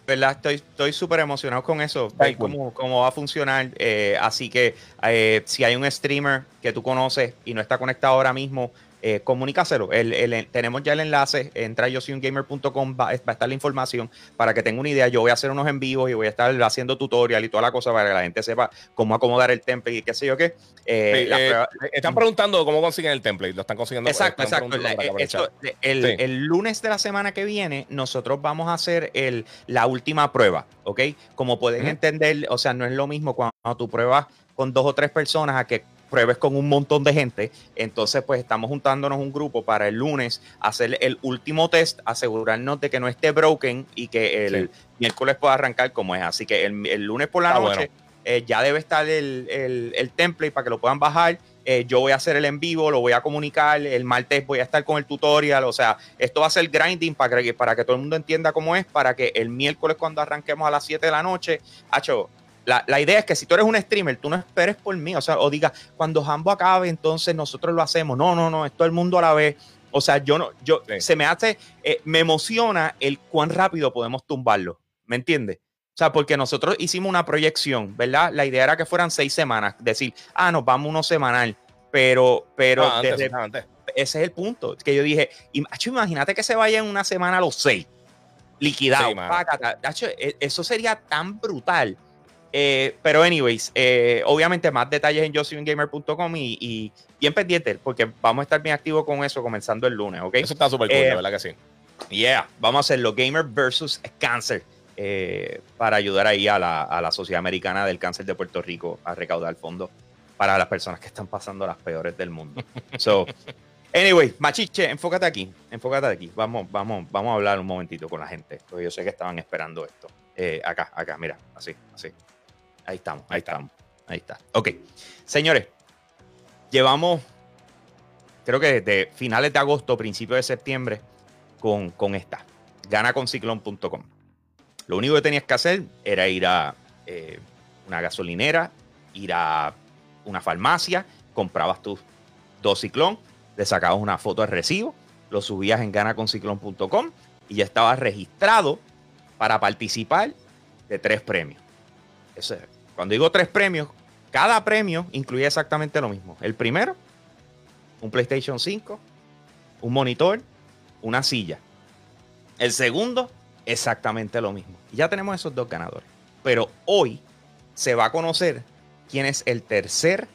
¿verdad? Estoy estoy súper emocionado con eso, ver cómo, cómo va a funcionar. eh, así que eh, si hay un streamer que tú conoces y no está conectado ahora mismo, eh, comunícaselo. El- el- tenemos ya el enlace, entra yo soy un gamer.com, va, va a estar la información para que tenga una idea. Yo voy a hacer unos en vivo y voy a estar haciendo tutorial y toda la cosa para que la gente sepa cómo acomodar el template y qué sé yo qué. Eh, Sí, la eh, están preguntando cómo consiguen el template. Lo están consiguiendo. Exacto, están exacto. el esto- el, Sí. el lunes de la semana que viene, nosotros vamos a hacer el, la última prueba, ¿ok? Como pueden entender, o sea, no es lo mismo cuando tú pruebas con dos o tres personas a que pruebes con un montón de gente. Entonces, pues estamos juntándonos un grupo para el lunes hacer el último test, asegurarnos de que no esté broken y que el Sí. miércoles pueda arrancar como es. Así que el, el lunes por la Está noche bueno. eh, ya debe estar el, el, el template para que lo puedan bajar. Eh, yo voy a hacer el en vivo, lo voy a comunicar. El martes voy a estar con el tutorial. O sea, esto va a ser grinding para que, para que todo el mundo entienda cómo es. Para que el miércoles, cuando arranquemos a las 7 de la noche, hacho, la, la idea es que si tú eres un streamer, tú no esperes por mí. O sea, o digas, cuando Jambo acabe, entonces nosotros lo hacemos. No, no, no, es todo el mundo a la vez. O sea, yo no, yo, Sí. se me hace, eh, me emociona el cuán rápido podemos tumbarlo. ¿Me entiendes? O sea, porque nosotros hicimos una proyección, ¿verdad? La idea era que fueran seis semanas, decir, ah, nos vamos uno semanal, pero, pero Ah, antes, desde- antes. ese es el punto, que yo dije, imagínate que se vaya en una semana a los seis, liquidado, Sí, e- eso sería tan brutal. Eh, pero anyways, eh, obviamente más detalles en josephgamer.com y, y bien pendiente, porque vamos a estar bien activos con eso comenzando el lunes, ¿ok? Eso está súper cool, Eh, verdad que sí. Yeah, vamos a hacerlo Gamer versus Cáncer eh, para ayudar ahí a la, a la Sociedad Americana del Cáncer de Puerto Rico a recaudar fondos para las personas que están pasando las peores del mundo. So, anyway, Machiche, enfócate aquí, enfócate aquí. Vamos, vamos, vamos a hablar un momentito con la gente, porque yo sé que estaban esperando esto. Eh, acá, acá, mira, así, así. Ahí estamos, ahí estamos, ahí está. Ok, señores, llevamos, creo que desde finales de agosto, principios de septiembre, con, con esta. Ganaconciclón.com. Lo único que tenías que hacer era ir a eh, una gasolinera, ir a una farmacia, comprabas tus dos ciclón, le sacabas una foto de recibo, lo subías en ganaconciclón.com y ya estabas registrado para participar de tres premios. Eso es. Cuando digo tres premios, cada premio incluye exactamente lo mismo. El primero, un PlayStation 5, un monitor, una silla. El segundo, exactamente lo mismo. Y ya tenemos esos dos ganadores. Pero hoy se va a conocer quién es el tercer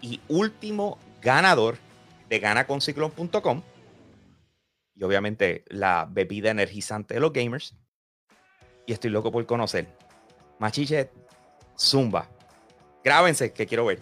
y último ganador de ganaconciclón.com. Y obviamente la bebida energizante de los gamers. Y estoy loco por conocer. Machiche, Zumba. Grábense que quiero ver.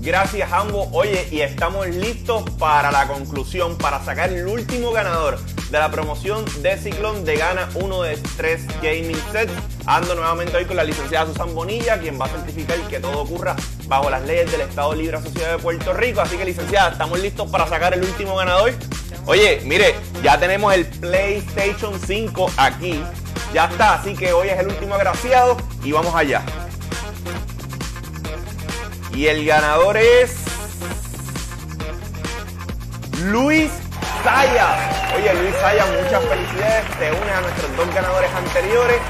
Gracias, Ambo. Oye, y estamos listos para la conclusión, para sacar el último ganador de la promoción de Ciclón de Gana uno de tres gaming sets. Ando nuevamente hoy con la licenciada Susan Bonilla, quien va a certificar que todo ocurra bajo las leyes del Estado Libre Asociado de Puerto Rico. Así que, licenciada, estamos listos para sacar el último ganador. Oye, mire, ya tenemos el PlayStation 5 aquí. Ya está, así que hoy es el último agraciado y vamos allá. Y el ganador es. Luis Saya. Oye, Luis Saya, muchas felicidades. Te unes a nuestros dos ganadores anteriores.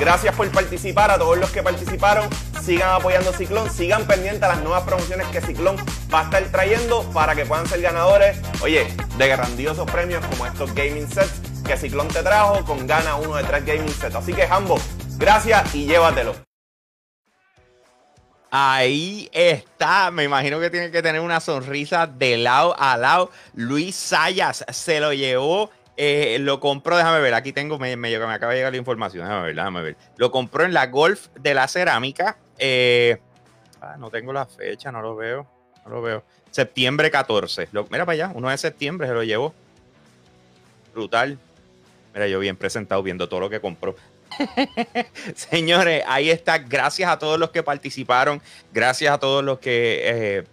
Gracias por participar. A todos los que participaron, sigan apoyando Ciclón. Sigan pendientes a las nuevas promociones que Ciclón va a estar trayendo para que puedan ser ganadores, oye, de grandiosos premios como estos gaming sets que Ciclón te trajo con gana uno de tres gaming sets. Así que, Hambo, gracias y llévatelo. Ahí está. Me imagino que tiene que tener una sonrisa de lado a lado. Luis Sayas se lo llevó. eh, lo compró, déjame ver, aquí tengo, me, me, me acaba de llegar la información, déjame ver, déjame ver. Lo compró en la Golf de la Cerámica. eh, ah, no tengo la fecha, no lo veo, no lo veo. Septiembre 14. Lo- mira para allá, 1 de septiembre se lo llevó. Brutal. Mira, yo bien presentado viendo todo lo que compró. Señores, ahí está. Gracias a todos los que participaron. Gracias a todos los que eh,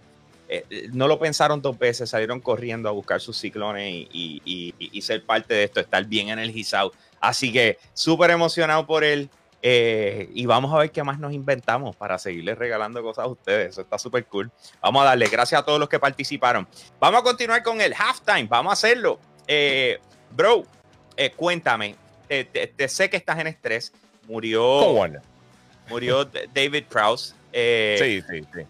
eh, no lo pensaron dos veces, salieron corriendo a buscar sus ciclones y, y- y- y ser parte de esto, estar bien energizado. Así que súper emocionado por él. eh, y vamos a ver qué más nos inventamos para seguirles regalando cosas a ustedes. Eso está súper cool. Vamos a darle gracias a todos los que participaron. Vamos a continuar con el halftime. Vamos a hacerlo. Eh, bro, eh, cuéntame. Te, te- te sé que estás en estrés. Murió, murió David Prowse. Eh, Sí, sí, sí.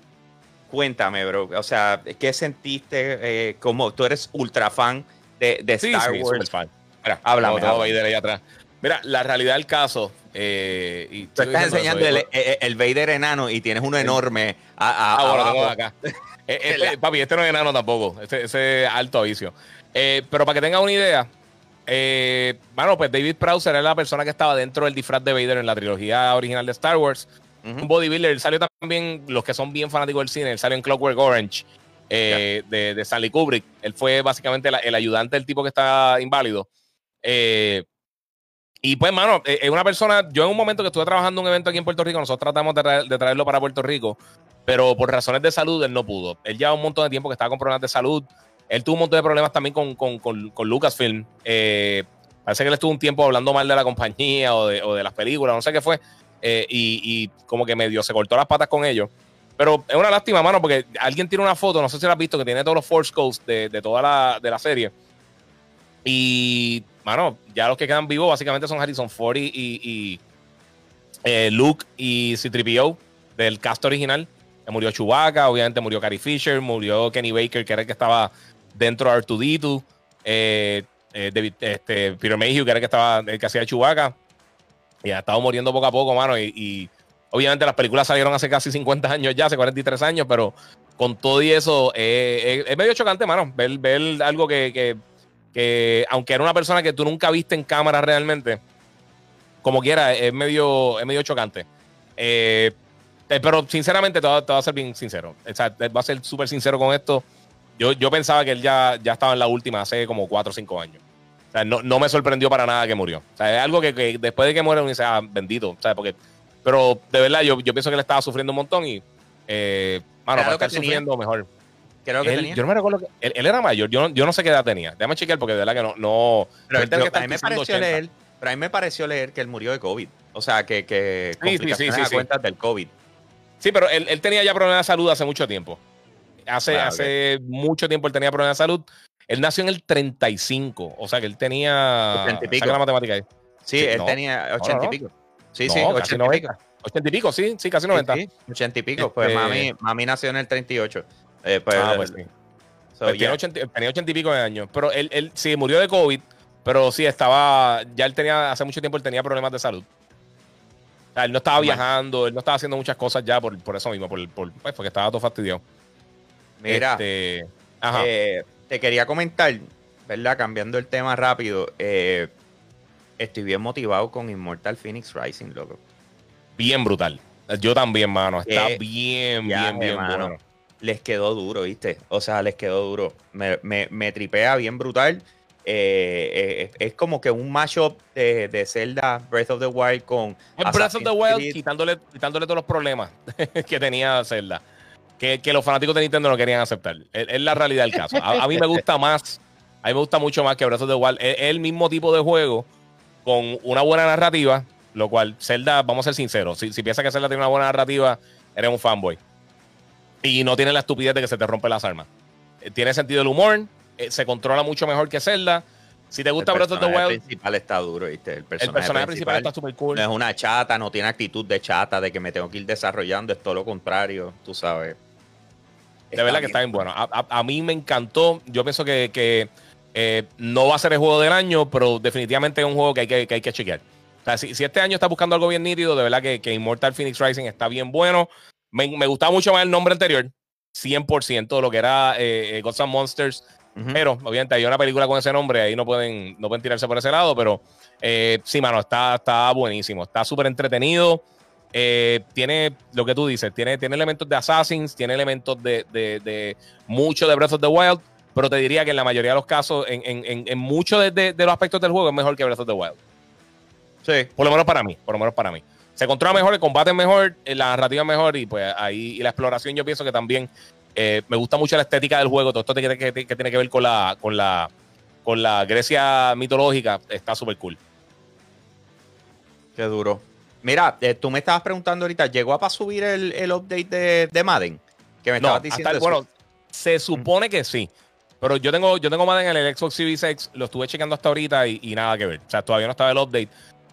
Cuéntame, bro. O sea, ¿qué sentiste? Eh, como tú eres ultra fan de, de Sí, Star sí, Wars. super fan. Mira, Háblame, háblame. Vader ahí atrás. Mira, la realidad del caso. Eh, y Tú estás enseñando eso, el, el- Vader enano y tienes uno enorme a, a- Ah, bueno, tengo acá. Este- papi, este no es enano tampoco. Este, ese es alto avicio. Eh, pero para que tengan una idea, eh, bueno, pues David Prowse era la persona que estaba dentro del disfraz de Vader en la trilogía original de Star Wars. Un bodybuilder. Él salió también, los que son bien fanáticos del cine, él salió en Clockwork Orange eh, de, de Stanley Kubrick. Él fue básicamente la- el ayudante del tipo que está inválido. Eh, y pues, mano, eh, es una persona. Yo en un momento que estuve trabajando en un evento aquí en Puerto Rico, nosotros tratamos de, traer- de traerlo para Puerto Rico, pero por razones de salud él no pudo. Él lleva un montón de tiempo que estaba con problemas de salud. Él tuvo un montón de problemas también con, con, con- Lucasfilm. Eh, parece que él estuvo un tiempo hablando mal de la compañía o de, las películas, no sé qué fue. eh, y, como que medio se cortó las patas con ellos. Pero es una lástima, mano, porque alguien tiene una foto, no sé si la has visto, que tiene todos los Force Ghosts de, de toda la, de la serie. Y, mano, ya los que quedan vivos básicamente son Harrison Ford y, y- eh, Luke y C-3PO del cast original. Murió Chewbacca, obviamente murió Carrie Fisher, murió Kenny Baker, que era el que estaba dentro de R2D2. eh, eh, este, Peter Mayhew, que era el que estaba, el que hacía Chewbacca. Y ha estado muriendo poco a poco, mano. Y, obviamente las películas salieron hace casi 50 años ya, hace 43 años, pero con todo y eso, eh, es, medio chocante, mano. Ver, ver algo que, que, que, aunque era una persona que tú nunca viste en cámara realmente, como quiera, es medio, es medio chocante. Pero sinceramente, te voy, a- ser bien sincero. O sea, voy a ser súper sincero con esto. Yo, yo pensaba que él ya, ya estaba en la última hace como 4 o 5 años. O sea, no, no me sorprendió para nada que murió. O sea, es algo que, que después de que muere uno dice, ah, bendito. O sea, porque, pero de verdad, yo, yo pienso que él estaba sufriendo un montón y, eh, mano, para estar sufriendo mejor. Creo que Él- tenía. yo no me recuerdo que él, él era mayor, yo no, yo no sé qué edad tenía. Déjame chequear porque de verdad que no. no Pero él que a mí me pareció 80. leer, pero a mí me pareció leer que él murió de COVID. O sea, que, que Sí, sí, sí, sí, a sí. cuentas del COVID. Sí, pero él, él tenía ya problemas de salud hace mucho tiempo. Hace, Ah, hace mucho tiempo él tenía problemas de salud. Él nació en el 35, o sea que él tenía. Ochenta y pico. la matemática ahí. Sí, Sí, él no. tenía No, ochenta no, y no. pico. Sí, No, sí, casi ochenta y 90. pico. 80 y pico, sí, sí, casi 90. Sí, sí, ochenta y pico. Pues Este- mami, mami nació en el 38. Eh, pues, Ah, pues sí. So, Pues yeah. tiene 80 tenía 80 y pico de años. Pero él, él sí murió de COVID, pero sí estaba. Ya él tenía, hace mucho tiempo él tenía problemas de salud. O sea, él no estaba viajando, él no estaba haciendo muchas cosas ya por, por eso mismo, por, por- pues, porque estaba todo fastidiado. Mira, Este, ajá. eh, te quería comentar, ¿verdad? Cambiando el tema rápido. eh, estoy bien motivado con Immortal Phoenix Rising, loco. bien brutal. Yo también, mano. Está Eh, bien, ya, bien, bien mano. bueno. Les quedó duro, ¿viste? O sea, les quedó duro. Me, me- me tripea bien brutal. Eh, eh, es como que un mashup de, de Zelda Breath of the Wild con. Breath of the Wild quitándole, quitándole todos los problemas que tenía Zelda. Que, que los fanáticos de Nintendo no querían aceptar. Es, es la realidad del caso. A, a mí me gusta más. A mí me gusta mucho más que Breath of the Wild. Es, es el mismo tipo de juego con una buena narrativa. Lo cual, Zelda, vamos a ser sinceros. Si, si piensas que Zelda tiene una buena narrativa, eres un fanboy. Y no tiene la estupidez de que se te rompe las armas. Eh, Tiene sentido el humor. eh, se controla mucho mejor que Zelda. Si te gusta el Breath of the personaje Wild, principal está duro, ¿viste? El el personaje, personaje principal principal, está súper cool. no es una chata, no tiene actitud de chata, de que me tengo que ir desarrollando, es todo lo contrario, tú sabes. De verdad que está bien bueno. A, a- a mí me encantó. Yo pienso que, que, eh, no va a ser el juego del año, pero definitivamente es un juego que hay que, que hay que chequear. O sea, si, si este año está buscando algo bien nítido, de verdad que, que Immortal Phoenix Rising está bien bueno. Me, me gustaba mucho más el nombre anterior, 100%, lo que era eh, eh, Gods and Monsters. Ujú. Pero, obviamente, hay una película con ese nombre, ahí no pueden, no pueden tirarse por ese lado, pero eh, sí, mano, está, está buenísimo, está súper entretenido. Eh, tiene lo que tú dices, tiene, tiene elementos de Assassins, tiene elementos de, de, de mucho de Breath of the Wild, pero te diría que en la mayoría de los casos, en, en, en, muchos de, de- de los aspectos del juego, es mejor que Breath of the Wild. Sí. Por lo menos para mí, por lo menos para mí. Se controla mejor, el combate es mejor, eh, la narrativa es mejor y pues ahí y la exploración yo pienso que también eh, me gusta mucho la estética del juego, todo esto que, que- que tiene que ver con la, con la, con la Grecia mitológica, está súper cool. Qué duro. Mira, eh, tú me estabas preguntando ahorita, ¿llegó a para subir el, el update de, de Madden? Que me No, estabas hasta diciendo. el- eso. bueno, se supone que sí. Pero yo tengo, yo tengo Madden en el Xbox Series X, lo estuve checando hasta ahorita y, y nada que ver. O sea, todavía no estaba el update.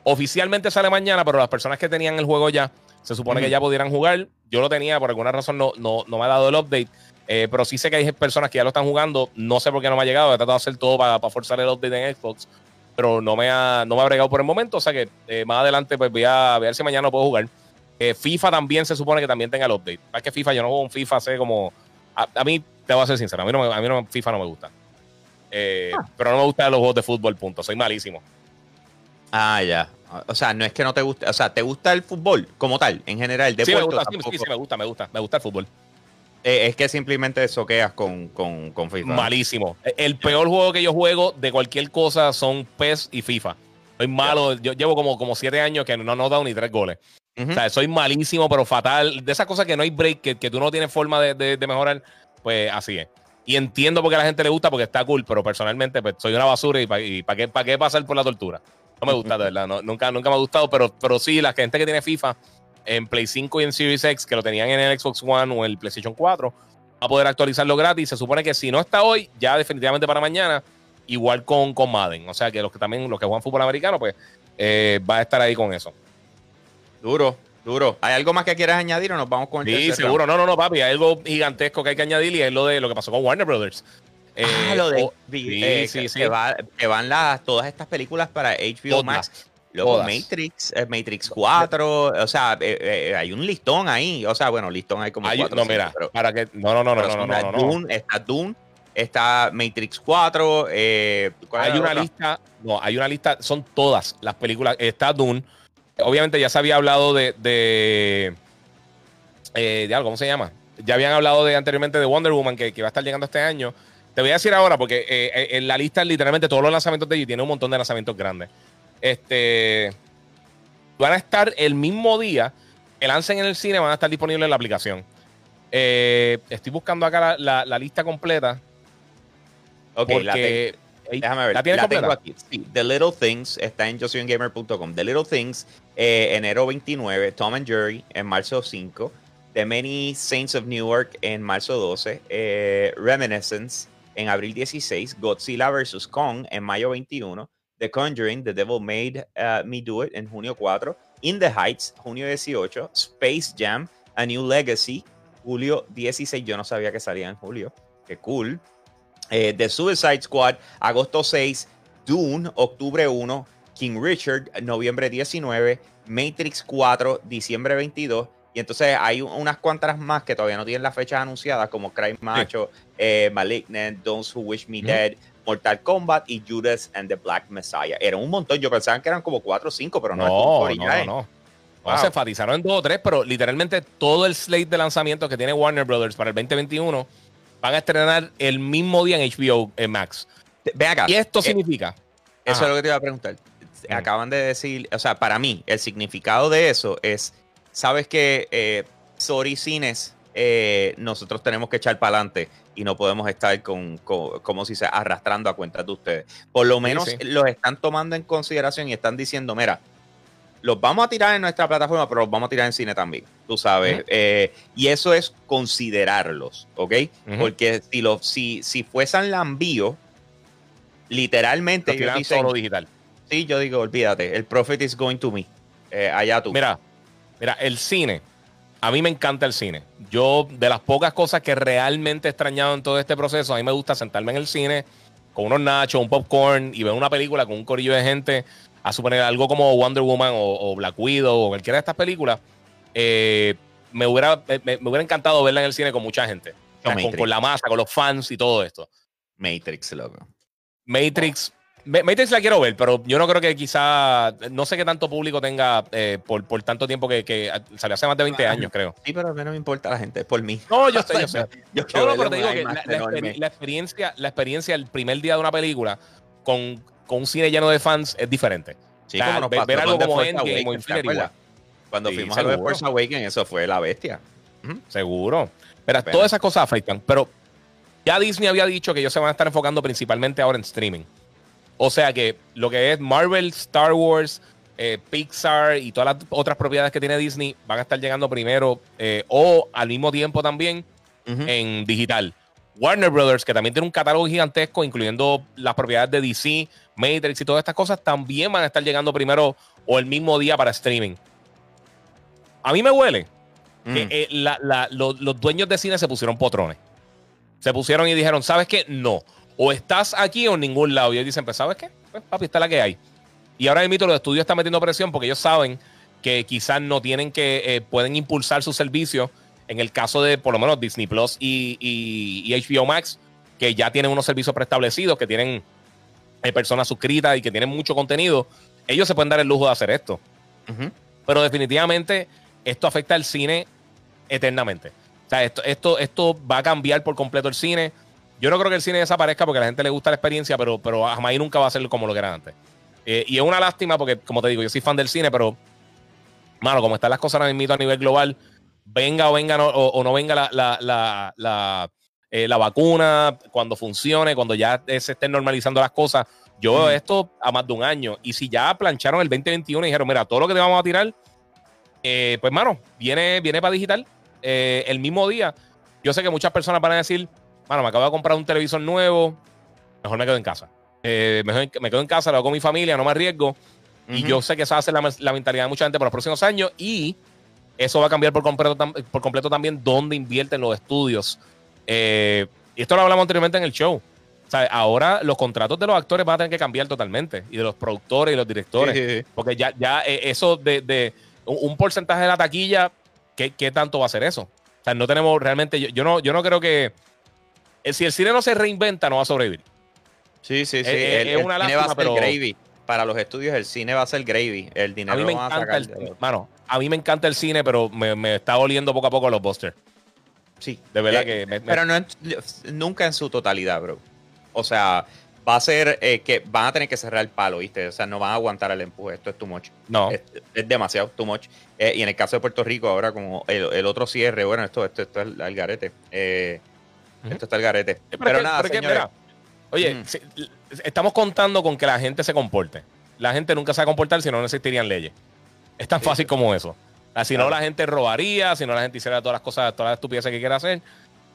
Oficialmente sale mañana, pero las personas que tenían el juego ya, se supone que ya pudieran jugar. Yo lo tenía, por alguna razón no, no, no me ha dado el update. Eh, pero sí sé que hay personas que ya lo están jugando. No sé por qué no me ha llegado. He tratado de hacer todo para, para forzar el update en Xbox. Pero no me ha, no me ha bregado por el momento. O sea que eh, más adelante pues voy a, voy a ver si mañana lo puedo jugar. Eh, FIFA también se supone que también tenga el update. Es que FIFA, yo no juego un FIFA hace como. A, a mí, te voy a ser sincero, a mí, no me- a mí no, FIFA no me gusta. Eh, Pero no me gustan los juegos de fútbol, punto. Soy malísimo. Ah, ya. O sea, no es que no te guste. O sea, ¿te gusta el fútbol como tal, en general? El Sí, me deporte gusta, sí, sí, sí, me gusta, me gusta. Me gusta el fútbol. Eh, es que simplemente soqueas con, con, con FIFA. Malísimo. El peor juego que yo juego de cualquier cosa son PES y FIFA. Soy malo. Yo llevo como, como siete años que no no he dado ni tres goles. O sea, soy malísimo, pero fatal. De esas cosas que no hay break, que, que tú no tienes forma de, de- de mejorar, pues así es. Y entiendo por qué a la gente le gusta, porque está cool, pero personalmente pues, soy una basura y para qué, pa qué pasar por la tortura. No me gusta, de verdad. no- nunca, nunca me ha gustado, pero, pero sí, la gente que tiene FIFA en Play 5 y en Series X, que lo tenían en el Xbox One o el PlayStation 4, va a poder actualizarlo gratis. Se supone que si no está hoy, ya definitivamente para mañana, igual con, con Madden. O sea que los que también, los que juegan fútbol americano, pues eh, va a estar ahí con eso. Duro, duro. ¿Hay algo más que quieras añadir o nos vamos con el Sí, seguro. No, no, no, papi. Hay algo gigantesco que hay que añadir y es lo de lo que pasó con Warner Brothers. ah, Eh, lo de sí, eh, sí, que, sí. que va- que van las, todas estas películas para HBO Todas, Max. Luego todas. Matrix, eh, Matrix 4, o sea, eh, eh, hay un listón ahí. O sea, bueno, listón hay como hay- cuatro. no, cinco, mira, pero- para que. No, no, no, no, no, no, está no, está Dune, está Matrix 4. Eh, ¿cuál Hay una otra? lista. No, hay una lista. Son todas las películas. Está Dune. Obviamente ya se había hablado de. de de algo, ¿cómo se llama? Ya habían hablado de anteriormente de Wonder Woman, que, que va a estar llegando este año. Te voy a decir ahora, porque en la lista literalmente todos los lanzamientos de allí tiene un montón de lanzamientos grandes. Este. Van a estar el mismo día que lancen en el cine, van a estar disponibles en la aplicación. Eh, estoy buscando acá la, la- la lista completa. Ok, la tengo. Déjame ver. ¿La tienes tengo completa? aquí. Sí, The Little Things está en josiongamer.com. The Little Things, eh, enero 29. Tom and Jerry en marzo 5. The Many Saints of Newark en marzo 12. eh, Reminiscence en abril 16. Godzilla vs. Kong en mayo 21. The Conjuring, The Devil Made uh, Me Do It en junio 4. In the Heights, junio 18. Space Jam, A New Legacy, julio 16. Yo no sabía que salía en julio. Qué cool. Eh, The Suicide Squad, agosto 6. Dune, octubre 1. King Richard, noviembre 19. Matrix 4, diciembre 22. Y entonces hay unas cuantas más que todavía no tienen las fechas anunciadas, como Crime Macho, eh, Malignant, Those Who Wish Me Dead, Mortal Kombat y Judas and the Black Messiah. Eran un montón. Yo pensaba que eran como 4 o 5, pero no, no es no, no, no. Wow. se enfatizaron en dos o tres, pero literalmente todo el slate de lanzamientos que tiene Warner Brothers para el 2021 van a estrenar el mismo día en HBO en Max. Ve acá. ¿Y esto eh, significa? Eso Ajá. es lo que te iba a preguntar. Acaban de decir, o sea, para mí, el significado de eso es, sabes que eh, Sorry Cines, eh, nosotros tenemos que echar para adelante y no podemos estar con, con, como si se arrastrando a cuentas de ustedes. Por lo menos sí, sí. los están tomando en consideración y están diciendo, mira, los vamos a tirar en nuestra plataforma, pero los vamos a tirar en cine también, tú sabes. Uh -huh. eh, y eso es considerarlos, ¿ok? Uh -huh. Porque si, lo, si, si fuesen literalmente ellos dicen, solo digital. Sí, yo digo, olvídate, el profit is going to me. Eh, allá tú. Mira, mira, el cine. A mí me encanta el cine. Yo, de las pocas cosas que realmente he extrañado en todo este proceso, a mí me gusta sentarme en el cine con unos nachos, un popcorn y ver una película con un corillo de gente a suponer algo como Wonder Woman o, o Black Widow o cualquiera de estas películas, eh, me, hubiera, me, me, hubiera encantado verla en el cine con mucha gente. O sea, con, con, la masa, con los fans y todo esto. Matrix, loco. Matrix. Matrix la quiero ver, pero yo no creo que quizá. No sé qué tanto público tenga eh, por, por, tanto tiempo que, que, salió hace más de 20 años, creo. Sí, pero a mí no me importa la gente, es por mí. No, yo sé, yo sé. yo no, no, pero te digo que la, la, la, experiencia, la experiencia el primer día de una película con con un cine lleno de fans es diferente. Sí, sea, como ver, ver algo como Endgame o Infinity. Cuando sí, fuimos seguro. a ver Force Awakens, eso fue la bestia. Seguro. Pero todas esas cosas afectan. Pero ya Disney había dicho que ellos se van a estar enfocando principalmente ahora en streaming. O sea que lo que es Marvel, Star Wars, eh, Pixar y todas las otras propiedades que tiene Disney van a estar llegando primero eh, o al mismo tiempo también uh -huh. en digital. Warner Brothers, que también tiene un catálogo gigantesco, incluyendo las propiedades de DC, Matrix y todas estas cosas, también van a estar llegando primero o el mismo día para streaming. A mí me huele mm. que eh, la, la, lo, los dueños de cine se pusieron potrones. Se pusieron y dijeron, ¿sabes qué? No. O estás aquí o en ningún lado. Y ellos dicen, pues, ¿sabes qué? Pues, papi, está la que hay. Y ahora mismo los estudios están metiendo presión porque ellos saben que quizás no tienen que, eh, pueden impulsar sus servicios en el caso de por lo menos Disney Plus y, y, y HBO Max, que ya tienen unos servicios preestablecidos, que tienen eh, personas suscritas y que tienen mucho contenido, ellos se pueden dar el lujo de hacer esto. Uh -huh. Pero definitivamente esto afecta al cine eternamente. O sea, esto, esto, esto va a cambiar por completo el cine. Yo no creo que el cine desaparezca porque a la gente le gusta la experiencia, pero, pero jamás y nunca va a ser como lo que era antes. Eh, y es una lástima porque, como te digo, yo soy fan del cine, pero, mano, como están las cosas ahora mismo a nivel global, venga o venga no, o, o, no venga la, la, la, la, eh, la, vacuna, cuando funcione, cuando ya se estén normalizando las cosas. Yo veo mm. esto a más de un año. Y si ya plancharon el 2021 y dijeron, mira, todo lo que te vamos a tirar, eh, pues, mano, viene, viene para digital el mismo día. Yo sé que muchas personas van a decir, mano, me acabo de comprar un televisor nuevo, mejor me quedo en casa. Eh, mejor me quedo en casa, lo hago con mi familia, no me arriesgo. Uh -huh. Y yo sé que esa va a ser la, la mentalidad de mucha gente por los próximos años. Y eso va a cambiar por completo, por completo también dónde invierten los estudios. Eh, y esto lo hablamos anteriormente en el show. O sea, ahora los contratos de los actores van a tener que cambiar totalmente. Y de los productores y los directores. Sí, sí. Porque ya, ya eh, eso de, de, un porcentaje de la taquilla, ¿qué, ¿qué, tanto va a ser eso? O sea, no tenemos realmente. Yo, yo, no, yo no creo que. Eh, si el cine no se reinventa, no va a sobrevivir. Sí, sí, sí. Es, el, una lástima, va a ser pero... gravy. Para los estudios, el cine va a ser gravy. El dinero a mí me encanta a sacar. El, mano, a mí me encanta el cine, pero me, me está oliendo poco a poco los busters. Sí. De verdad eh, que. Me, pero no en, nunca en su totalidad, bro. O sea, va a ser eh, que van a tener que cerrar el palo, ¿viste? O sea, no van a aguantar el empuje. Esto es too much. No. Es, es demasiado too much. Eh, y en el caso de Puerto Rico, ahora como el, el otro cierre, bueno, esto, esto, esto es el garete. Uh -huh. Esto está el garete. Pero, pero que, nada, pero señores. Que, oye, mm. si, estamos contando con que la gente se comporte. La gente nunca se va a comportar si no, no existirían leyes. Es tan fácil como eso. Si no, la gente robaría, si no, la gente hiciera todas las cosas, todas las estupideces que quiera hacer.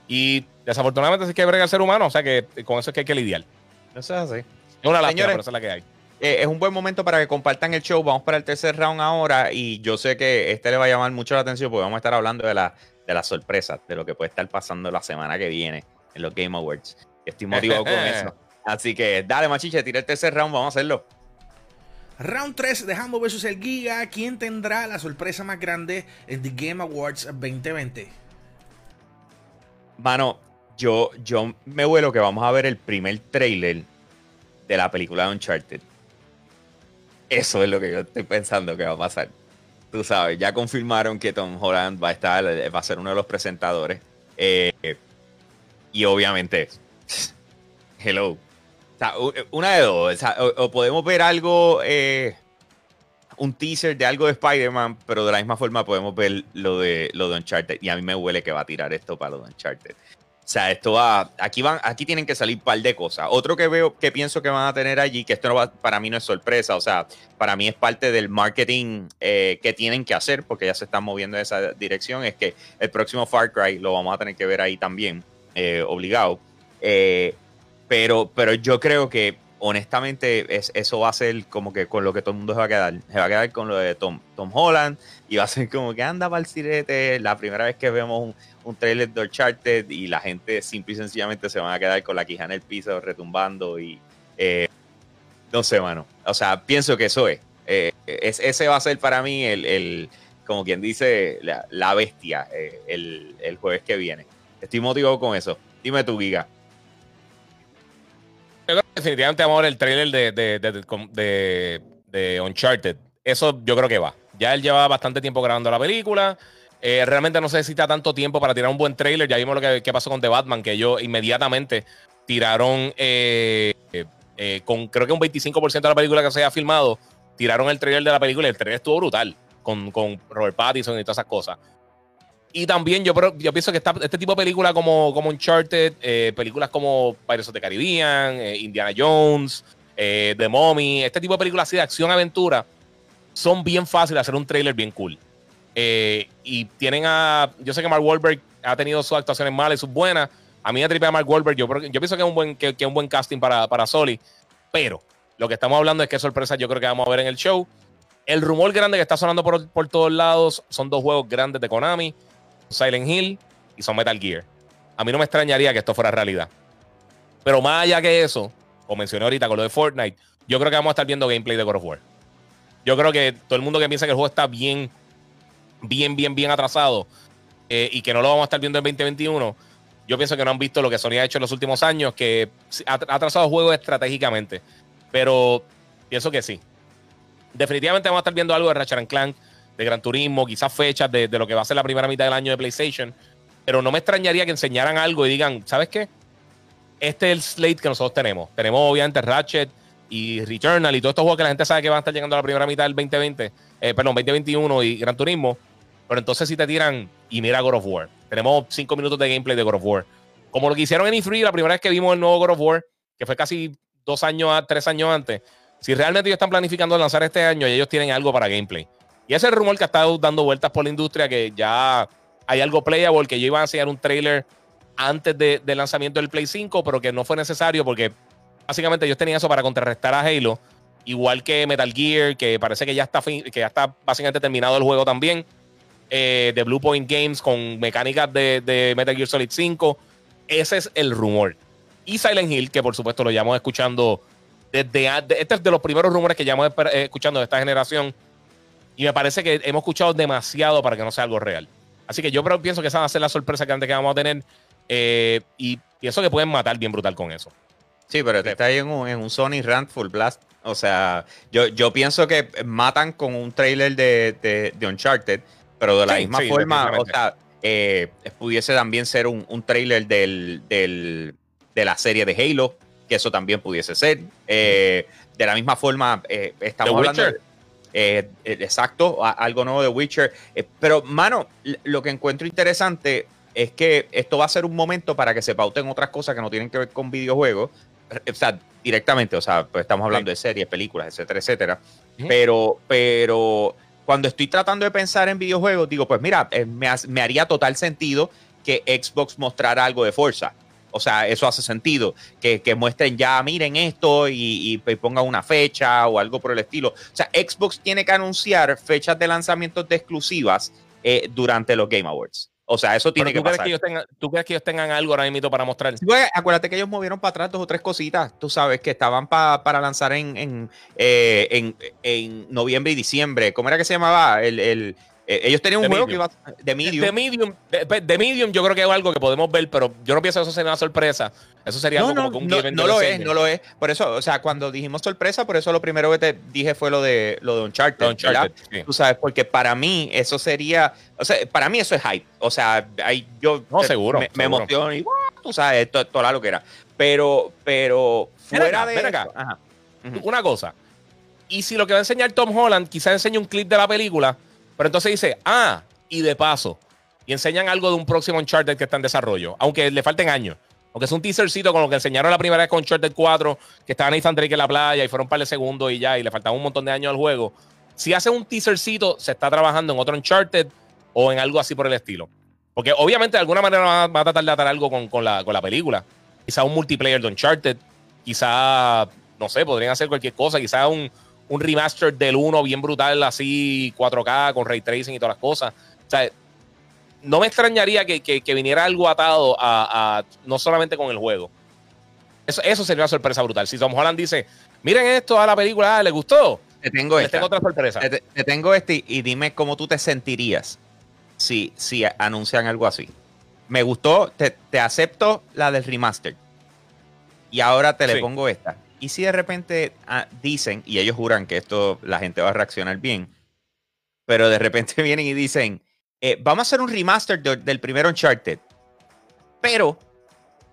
Y desafortunadamente se que brega el ser humano, o sea que con eso es que hay que lidiar. Eso es así. Es una lástima, pero esa es la que hay. Eh, es un buen momento para que compartan el show. Vamos para el tercer round ahora. Y yo sé que este le va a llamar mucho la atención porque vamos a estar hablando de, la, de las sorpresas, de lo que puede estar pasando la semana que viene en los Game Awards. Estoy motivado con eso. Así que dale, machiche, tira el tercer round, vamos a hacerlo. Round 3 de Hambo vs el Giga. ¿Quién tendrá la sorpresa más grande en The Game Awards 2020? Mano, yo, yo me vuelo que vamos a ver el primer trailer de la película de Uncharted. Eso es lo que yo estoy pensando que va a pasar. Tú sabes, ya confirmaron que Tom Holland va a estar, va a ser uno de los presentadores. Eh, y obviamente, hello. O sea, una de dos. O, podemos ver algo, eh, un teaser de algo de Spider-Man, pero de la misma forma podemos ver lo de, lo de Uncharted. Y a mí me huele que va a tirar esto para lo de Uncharted. O sea, esto va. Aquí van, aquí tienen que salir un par de cosas. Otro que veo, que pienso que van a tener allí, que esto no va, para mí no es sorpresa. O sea, para mí es parte del marketing eh, que tienen que hacer, porque ya se están moviendo en esa dirección. Es que el próximo Far Cry lo vamos a tener que ver ahí también, eh, obligado. Eh, pero, pero yo creo que honestamente es, eso va a ser como que con lo que todo el mundo se va a quedar. Se va a quedar con lo de Tom, Tom Holland y va a ser como que anda para el sirete. La primera vez que vemos un, un trailer de Uncharted y la gente simple y sencillamente se van a quedar con la quija en el piso retumbando y eh, no sé, mano. O sea, pienso que eso es. Eh, es ese va a ser para mí el, como quien dice, la, bestia eh, el, jueves que viene. Estoy motivado con eso. Dime tu Giga. Yo creo que definitivamente vamos a ver el trailer de, de, de, Uncharted. Eso yo creo que va. Ya él lleva bastante tiempo grabando la película. Eh, realmente no se necesita tanto tiempo para tirar un buen trailer. Ya vimos lo que, pasó con The Batman, que ellos inmediatamente tiraron eh, eh, con creo que un 25% de la película que se había filmado, tiraron el trailer de la película y el trailer estuvo brutal con, Robert Pattinson y todas esas cosas. Y también yo, yo pienso que este tipo de películas como, como Uncharted, películas como Pirates of the Caribbean, Indiana Jones, The Mommy, este tipo de películas así de acción-aventura, son bien fáciles de hacer un trailer bien cool. Eh, y tienen a. Yo sé que Mark Wahlberg ha tenido sus actuaciones malas y sus buenas. A mí me tripea Mark Wahlberg. Yo, yo pienso que es un buen, que, un buen casting para, para Soli. Pero lo que estamos hablando es que sorpresa yo creo que vamos a ver en el show. El rumor grande que está sonando por, por todos lados son dos juegos grandes de Konami: Silent Hill y son Metal Gear. A mí no me extrañaría que esto fuera realidad. Pero más allá que eso, como mencioné ahorita con lo de Fortnite, yo creo que vamos a estar viendo gameplay de God of War. Yo creo que todo el mundo que piensa que el juego está bien bien, bien, bien atrasado eh, y que no lo vamos a estar viendo en 2021, yo pienso que no han visto lo que Sony ha hecho en los últimos años, que ha atrasado juegos estratégicamente. Pero pienso que sí. Definitivamente vamos a estar viendo algo de Ratchet Clank, de Gran Turismo, quizás fechas de, lo que va a ser la primera mitad del año de PlayStation. Pero no me extrañaría que enseñaran algo y digan, ¿sabes qué? Este es el slate que nosotros tenemos. Tenemos obviamente Ratchet y Returnal y todos estos juegos que la gente sabe que van a estar llegando a la primera mitad del 2020, eh, perdón, 2021 y Gran Turismo. Pero entonces si te tiran y mira God of War. Tenemos cinco minutos de gameplay de God of War. Como lo que hicieron en E3 la primera vez que vimos el nuevo God of War, que fue casi dos años, tres años antes. Si realmente ellos están planificando lanzar este año ellos tienen algo para gameplay. Y ese rumor que ha estado dando vueltas por la industria, que ya hay algo playable, que ellos iban a enseñar un trailer antes del lanzamiento del Play 5, pero que no fue necesario porque básicamente ellos tenían eso para contrarrestar a Halo. Igual que Metal Gear, que parece que ya está, que ya está básicamente terminado el juego también. Eh, de Blue Point Games con mecánicas de, Metal Gear Solid 5. Ese es el rumor. Y Silent Hill, que por supuesto lo llevamos escuchando desde. este es de los primeros rumores que llevamos eh, escuchando de esta generación. Y me parece que hemos escuchado demasiado para que no sea algo real. Así que yo pienso que esa va a ser la sorpresa antes que vamos a tener. Eh, y pienso que pueden matar bien brutal con eso. Sí, pero está ahí en un, en un Sony Rant Full Blast. O sea, yo, yo pienso que matan con un trailer de, de, Uncharted, pero de la misma forma, o sea, eh, pudiese también ser un, un trailer del, del, de la serie de Halo, que eso también pudiese ser. Eh, de la misma forma, eh, estamos hablando. exacto, algo nuevo de Witcher. pero, mano, lo que encuentro interesante es que esto va a ser un momento para que se pauten otras cosas que no tienen que ver con videojuegos, o sea, directamente, o sea, pues estamos hablando de series, películas, etcétera, etcétera. Pero, pero cuando estoy tratando de pensar en videojuegos, digo, pues mira, eh, me, haría total sentido que Xbox mostrara algo de fuerza. O sea, eso hace sentido. Que, muestren ya, miren esto y, pongan una fecha o algo por el estilo. O sea, Xbox tiene que anunciar fechas de lanzamientos de exclusivas eh, durante los Game Awards. O sea, eso tiene que ¿tú, crees pasar. que ellos tengan, ¿Tú crees que ellos tengan algo ahora mismo para mostrar? Pues, acuérdate que ellos movieron para atrás dos o tres cositas, tú sabes, que estaban pa- para lanzar en, en, eh, en, en noviembre y diciembre. ¿Cómo era que se llamaba? El, el- eh, ellos tenían un The juego Medium. que iba de Medium. De Medium, de, de Medium yo creo que es algo que podemos ver, pero yo no pienso que eso sería una sorpresa. Eso sería No, algo no, como que un no, given no lo es, no lo es. Por eso, o sea, cuando dijimos sorpresa, por eso lo primero que te dije fue lo de lo de Uncharted. Uncharted, sí. Tú sabes, porque para mí eso sería, o sea, para mí eso es hype. O sea, ahí yo No, te- seguro, me, me seguro. emociono y tú sabes, to- toda lo que era. Pero, pero Ven fuera acá, de ven acá. ajá. Una cosa. Y si lo que va a enseñar Tom Holland, quizás enseñe un clip de la película, pero entonces dice, ah, y de paso, y enseñan algo de un próximo Uncharted que está en desarrollo, aunque le falten años. Porque es un teasercito con lo que enseñaron la primera vez con Uncharted 4, que estaba Nathan Drake en la playa y fueron un par de segundos y ya, y le faltaba un montón de años al juego. Si hace un teasercito, se está trabajando en otro Uncharted o en algo así por el estilo. Porque obviamente de alguna manera va, va a tratar de atar algo con, con la, con la película. Quizá un multiplayer de Uncharted, quizá, no sé, podrían hacer cualquier cosa, quizá un, un remaster del 1 bien brutal, así 4K, con ray tracing y todas las cosas. O sea, no me extrañaría que, que- que viniera algo atado a, a- no solamente con el juego. Eso, eso sería una sorpresa brutal. Si Tom Holland dice, miren esto a la película, ah, ¿le gustó? Te tengo Les esta. tengo otra sorpresa. Te, te tengo este y dime cómo tú te sentirías si, si anuncian algo así. Me gustó, te, te acepto la del remaster. Y ahora te le pongo esta. Y si de repente ah, dicen, y ellos juran que esto la gente va a reaccionar bien, pero de repente vienen y dicen, eh, vamos a hacer un remaster de- del primer Uncharted, pero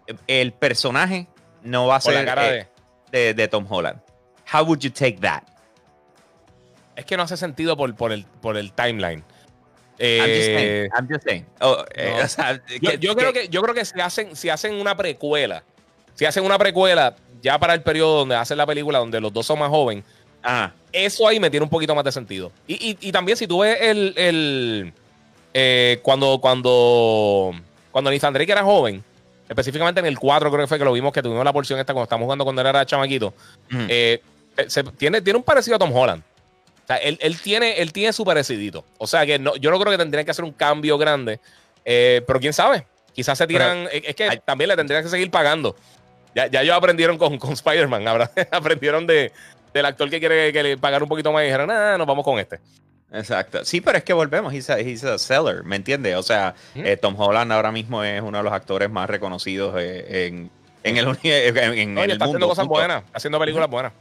eh, el personaje no va a ser la cara eh, de... de, de Tom Holland. How would you take that? Es que no hace sentido por, por, el, por el timeline. I'm just saying. Eh, I'm just yo creo que, yo creo que si hacen, si hacen una precuela, si hacen una precuela ya para el periodo donde hacen la película, donde los dos son más jóvenes, Ah, eso ahí me tiene un poquito más de sentido. Y, y- y también si tú ves el, el eh, cuando, cuando, cuando Nathan Drake era joven, específicamente en el 4 creo que fue que lo vimos que tuvimos la porción esta cuando estábamos jugando cuando él era chamaquito, eh, se- tiene, tiene un parecido a Tom Holland. O sea, él, él tiene, él tiene su parecidito. O sea, que no, yo no creo que tendrían que hacer un cambio grande. eh, pero quién sabe. Quizás se tiran. es es que también le tendrían que seguir pagando. Ya, ya ellos aprendieron con, con Spider-Man. aprendieron de, del actor que quiere que le pagar un poquito más y dijeron, nada, nos vamos con este. Exacto. Sí, pero es que volvemos. He's a, he's a seller, ¿me entiendes? O sea, eh, Tom Holland ahora mismo es uno de los actores más reconocidos eh, en, en el, en, en el está mundo. haciendo cosas buenas, haciendo películas buenas.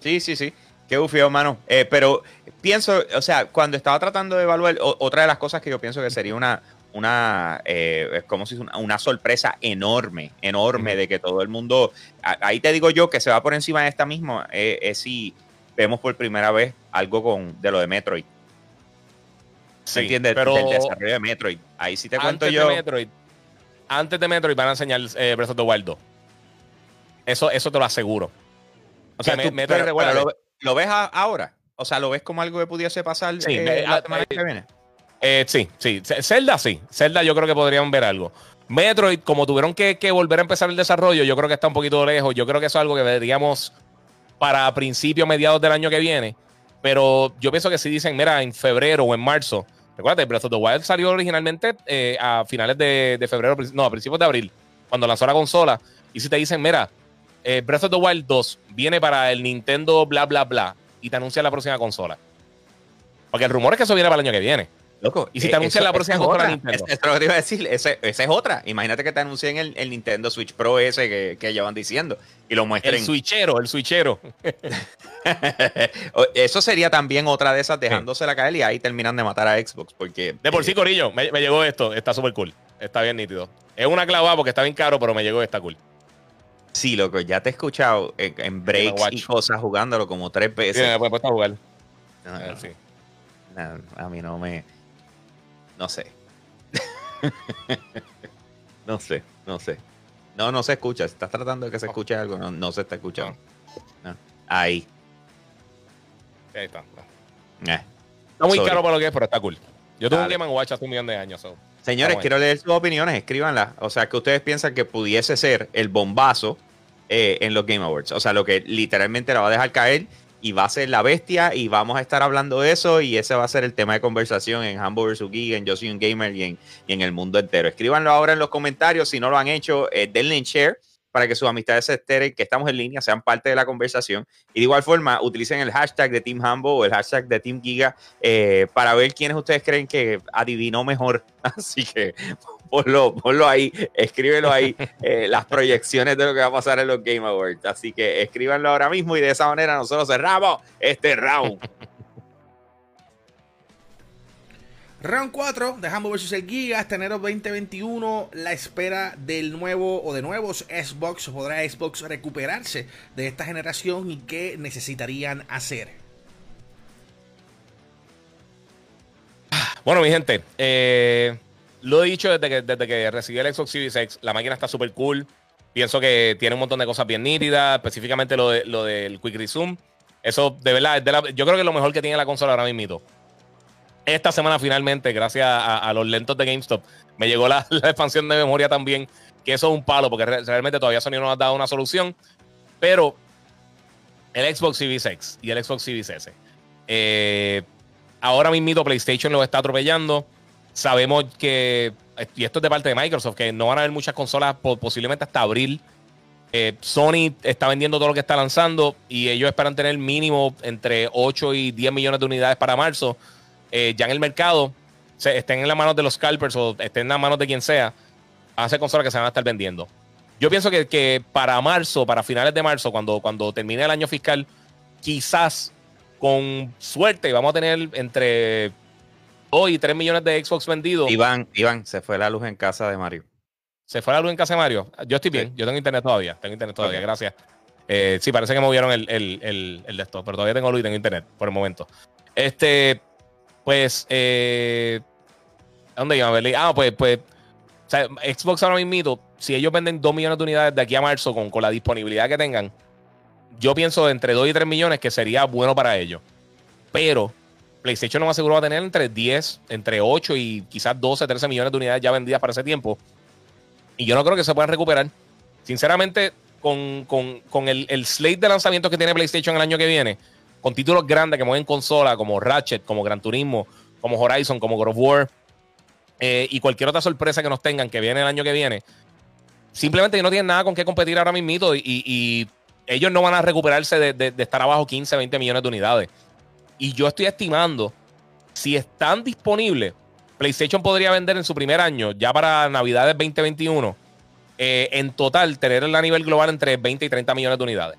Sí, sí, sí. Qué bufio, mano. Eh, pero pienso, o sea, cuando estaba tratando de evaluar, o- otra de las cosas que yo pienso que sería una, una eh, es como si es una, una sorpresa enorme, enorme de que todo el mundo, a- ahí te digo yo que se va por encima de esta misma, eh, es si vemos por primera vez algo con de lo de Metroid. ¿Se Sí, entiende? pero Del desarrollo de Metroid. Ahí sí te cuento antes yo. de Metroid, antes de Metroid van a enseñar eh, Breath of the Wild 2. Eso, eso te lo aseguro. O sea, tú- Metroid, pero- lo, lo ves a- ahora. O sea, lo ves como algo que pudiese pasar Sí, eh, me- la ah, semana que viene. Eh, sí, sí. Zelda sí. Zelda yo creo que podrían ver algo. Metroid, como tuvieron que, volver a empezar el desarrollo, yo creo que está un poquito lejos. Yo creo que eso es algo que veríamos para principios, mediados del año que viene. Pero yo pienso que si dicen, mira, en febrero o en marzo. Recuerda, Breath of the Wild salió originalmente eh, a finales de, de febrero, no, a principios de abril, cuando lanzó la consola. Y si te dicen, mira, eh, Breath of the Wild 2 viene para el Nintendo bla, bla, bla, y te anuncia la próxima consola. Porque el rumor es que eso viene para el año que viene. Loco, Y si eh, te anuncian la próxima consola Nintendo. Es- lo que te iba a decir. Esa es otra. Imagínate que te anuncien el, el Nintendo Switch Pro ese que, que llevan diciendo y lo El muestren. switchero, el switchero. Eso sería también otra de esas dejándosela caer y ahí terminan de matar a Xbox. Porque De por eh, sí, Corillo, me, me llegó esto. Está súper cool. Está bien nítido. Es una clavada porque está bien caro, pero me llegó esta cool. Sí, loco, ya te he escuchado en, en breaks y cosas jugándolo como tres Sí, veces. me he puesto a jugar. No, Eh, no, sí. no, a mí no me. No sé. no sé, no sé. No, no se escucha. Estás tratando de que se escuche algo, no, no se está escuchando. No. Ahí. Ahí está. Eh. Está muy Sorry. caro para lo que es, pero está cool. Yo tuve un. Game Watch hace un millón de años. so. Señores, quiero leer sus opiniones, escríbanlas. O sea, que ustedes piensan que pudiese ser el bombazo eh, en los Game Awards. O sea, lo que literalmente la va a dejar caer y va a ser la bestia y vamos a estar hablando de eso y ese va a ser el tema de conversación en vs. Geek, en Yo Soy un Gamer y en, y en, el mundo entero. Escríbanlo ahora en los comentarios, si no lo han hecho, eh, denle en share para que sus amistades se esteren, que estamos en línea, sean parte de la conversación. Y de igual forma, utilicen el hashtag de Team Humble o el hashtag de Team Giga eh, para ver quiénes ustedes creen que adivinó mejor. Así que ponlo, ponlo ahí, escríbelo ahí, eh, las proyecciones de lo que va a pasar en los Game Awards. Así que escríbanlo ahora mismo y de esa manera nosotros cerramos este round. Round 4 de Humble vs. el Giga, este enero 2021, la espera del nuevo o de nuevos Xbox. ¿Podrá Xbox recuperarse de esta generación y qué necesitarían hacer? Bueno, mi gente, eh, lo he dicho desde que, desde que recibí el Xbox Series X, la máquina está súper cool. Pienso que tiene un montón de cosas bien nítidas, específicamente lo, de, lo del Quick Resume. Eso, de verdad, yo creo que es lo mejor que tiene la consola ahora mismo esta semana finalmente, gracias a, los lentos de GameStop, me llegó la, expansión de memoria también, que eso es un palo, porque realmente todavía Sony no ha dado una solución. Pero el Xbox Series X y el Xbox Series S, eh, ahora mismo PlayStation lo está atropellando. Sabemos que, y esto es de parte de Microsoft, que no van a haber muchas consolas posiblemente hasta abril. Eh, Sony está vendiendo todo lo que está lanzando y ellos esperan tener mínimo entre 8 y 10 millones de unidades para marzo. Eh, ya en el mercado estén en las manos de los scalpers o estén en las manos de quien sea, hace consolas que se van a estar vendiendo. Yo pienso que, que, para marzo, para finales de marzo, cuando, cuando termine el año fiscal, quizás con suerte vamos a tener entre 2 y 3 millones de Xbox vendidos. Iván, Iván, se fue la luz en casa de Mario. ¿Se fue la luz en casa de Mario? Yo estoy bien, yo tengo internet todavía, tengo internet todavía, gracias. Eh, sí, parece que movieron el, el, el, el de esto, pero todavía tengo luz y tengo internet por el momento. Este, pues, eh, ¿dónde iba a ver? Ah, pues, pues, o sea, Xbox ahora mismo, si ellos venden 2 millones de unidades de aquí a marzo con, con la disponibilidad que tengan, yo pienso entre 2 y 3 millones que sería bueno para ellos. Pero PlayStation no va a tener entre 10, entre 8 y quizás 12, 13 millones de unidades ya vendidas para ese tiempo. Y yo no creo que se puedan recuperar. Sinceramente, con, con, con el, el slate de lanzamientos que tiene PlayStation el año que viene, con títulos grandes que mueven consola, como Ratchet, como Gran Turismo, como Horizon, como God of War, eh, y cualquier otra sorpresa que nos tengan que viene el año que viene, simplemente no tienen nada con qué competir ahora mismo y, y ellos no van a recuperarse de, de, estar abajo 15, 20 millones de unidades. Y yo estoy estimando, si están disponibles, PlayStation podría vender en su primer año, ya para Navidades 2021, eh, en total tener a nivel global entre 20 y 30 millones de unidades.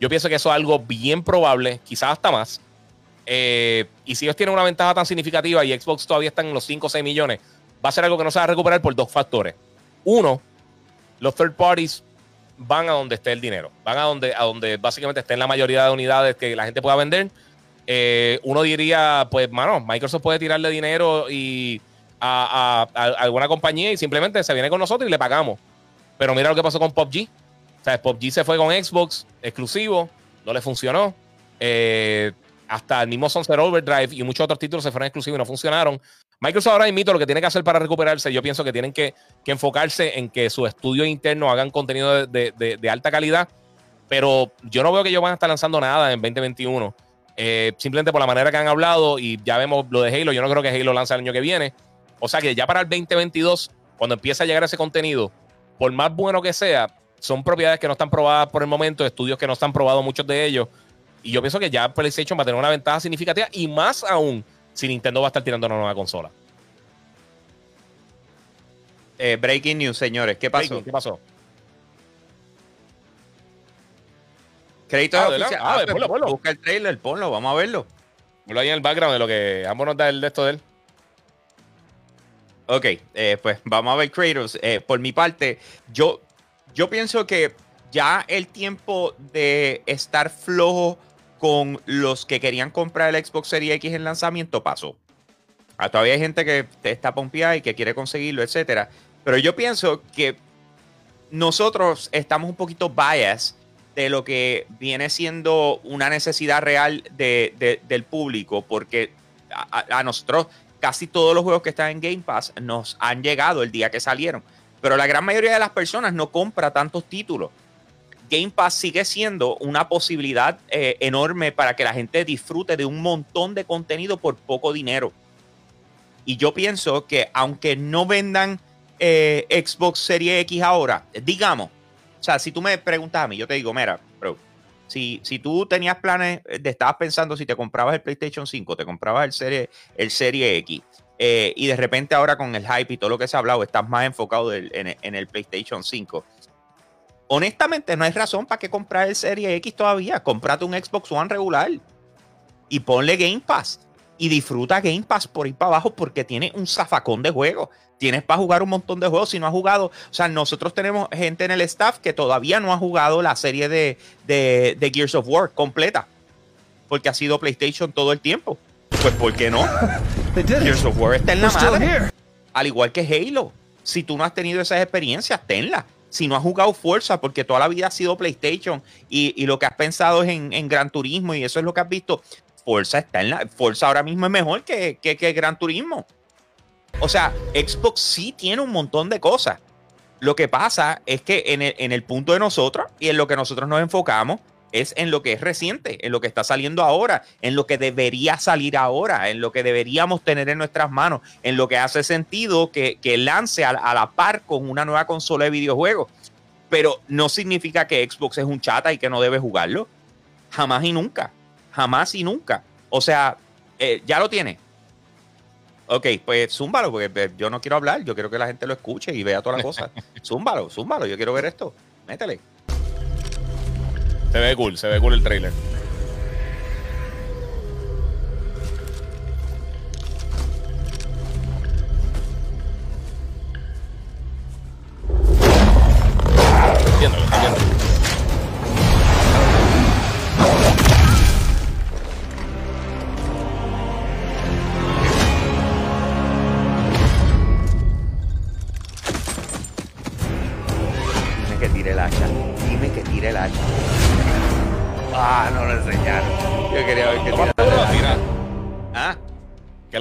Yo pienso que eso es algo bien probable, quizás hasta más. Eh, y si ellos tienen una ventaja tan significativa y Xbox todavía está en los 5 o 6 millones, va a ser algo que no se va a recuperar por dos factores. Uno, los third parties van a donde esté el dinero, van a donde, a donde básicamente estén la mayoría de unidades que la gente pueda vender. Eh, uno diría, pues, mano, Microsoft puede tirarle dinero y a, alguna compañía y simplemente se viene con nosotros y le pagamos. Pero mira lo que pasó con PUBG sea, PUBG se fue con Xbox exclusivo, no le funcionó. Eh, hasta el mismo Sunset Overdrive y muchos otros títulos se fueron exclusivos y no funcionaron. Microsoft ahora mismo lo que tiene que hacer para recuperarse, yo pienso que tienen que, enfocarse en que sus estudios internos hagan contenido de, alta calidad, pero yo no veo que ellos van a estar lanzando nada en 2021. Eh, simplemente por la manera que han hablado y ya vemos lo de Halo, yo no creo que Halo lance el año que viene. O sea que ya para el 2022, cuando empiece a llegar ese contenido, por más bueno que sea, son propiedades que no están probadas por el momento, estudios que no están probados muchos de ellos. Y yo pienso que ya PlayStation va a tener una ventaja significativa y más aún si Nintendo va a estar tirando una nueva consola. Eh, breaking news, señores. ¿Qué pasó? ¿Qué pasó? Crédito ah, oficial. Ah, ah pues, Busca el trailer, ponlo, vamos a verlo. Ponlo ahí en el background de lo que ambos nos da el de esto de él. Ok, eh, pues vamos a ver Kratos. Eh, por mi parte, yo yo pienso que ya el tiempo de estar flojo con los que querían comprar el Xbox Series X en lanzamiento pasó. Ah, todavía hay gente que está pompeada y que quiere conseguirlo, etcétera. Pero yo pienso que nosotros estamos un poquito bias de lo que viene siendo una necesidad real del público, porque a, nosotros casi todos los juegos que están en Game Pass nos han llegado el día que salieron. Pero la gran mayoría de las personas no compra tantos títulos. Game Pass sigue siendo una posibilidad eh, enorme para que la gente disfrute de un montón de contenido por poco dinero. Y yo pienso que aunque no vendan eh, Xbox Series X ahora, digamos, o sea, si tú me preguntas a mí, yo te digo, mira, bro, si, si tú tenías planes, de, estabas pensando si te comprabas el PlayStation 5, te comprabas el Serie, el serie X, eh, y de repente ahora con el hype y todo lo que se ha hablado, estás más enfocado en, el PlayStation 5 honestamente no hay razón para que comprar el Serie X todavía. Cómprate un Xbox One regular y ponle Game Pass. Y disfruta Game Pass por ir para abajo porque tiene un zafacón de juegos. Tienes para jugar un montón de juegos. Si no has jugado, o sea, nosotros tenemos gente en el staff que todavía no ha jugado la serie de, de, Gears of War completa. Porque ha sido PlayStation todo el tiempo. Pues, ¿por qué no? Gears of War está en la madre. Al igual que Halo. Si tú no has tenido esas experiencias, tenlas si no has jugado Forza, porque toda la vida ha sido PlayStation y, lo que has pensado es en, Gran Turismo y eso es lo que has visto, Forza está en la. Forza ahora mismo es mejor que, que, Gran Turismo. O sea, Xbox sí tiene un montón de cosas. Lo que pasa es que en el, en el punto de nosotros y en lo que nosotros nos enfocamos es en lo que es reciente, en lo que está saliendo ahora, en lo que debería salir ahora, en lo que deberíamos tener en nuestras manos, en lo que hace sentido que, lance a, la par con una nueva consola de videojuegos. Pero no significa que Xbox es un chata y que no debe jugarlo. Jamás y nunca. Jamás y nunca. O sea, eh, ya lo tiene. Ok, pues zúmbalo, porque eh, yo no quiero hablar, yo quiero que la gente lo escuche y vea todas las cosas. zúmbalo, zúmbalo, yo quiero ver esto. Métele. Se ve cool, se ve cool el trailer. Entiendo, entiendo.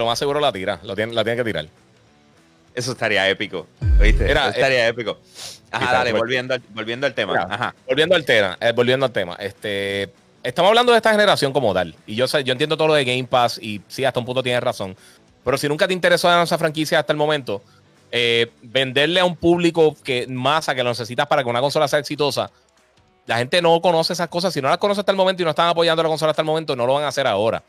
Lo más seguro la tira. Lo tiene, la tiene que tirar. Eso estaría épico. ¿Oíste? Eso estaría épico. Ajá, dale, volviendo al, volviendo al tema. Ajá. Volviendo al tema. Eh, volviendo al tema. Este. Estamos hablando de esta generación como tal. Y yo entiendo todo lo de Game Pass y sí, hasta un punto tienes razón. Pero si nunca te interesó en esa franquicia hasta el momento, eh, venderle a un público que masa que lo necesitas para que una consola sea exitosa, la gente no conoce esas cosas. Si no las conoce hasta el momento y no están apoyando la consola hasta el momento, no lo van a hacer ahora.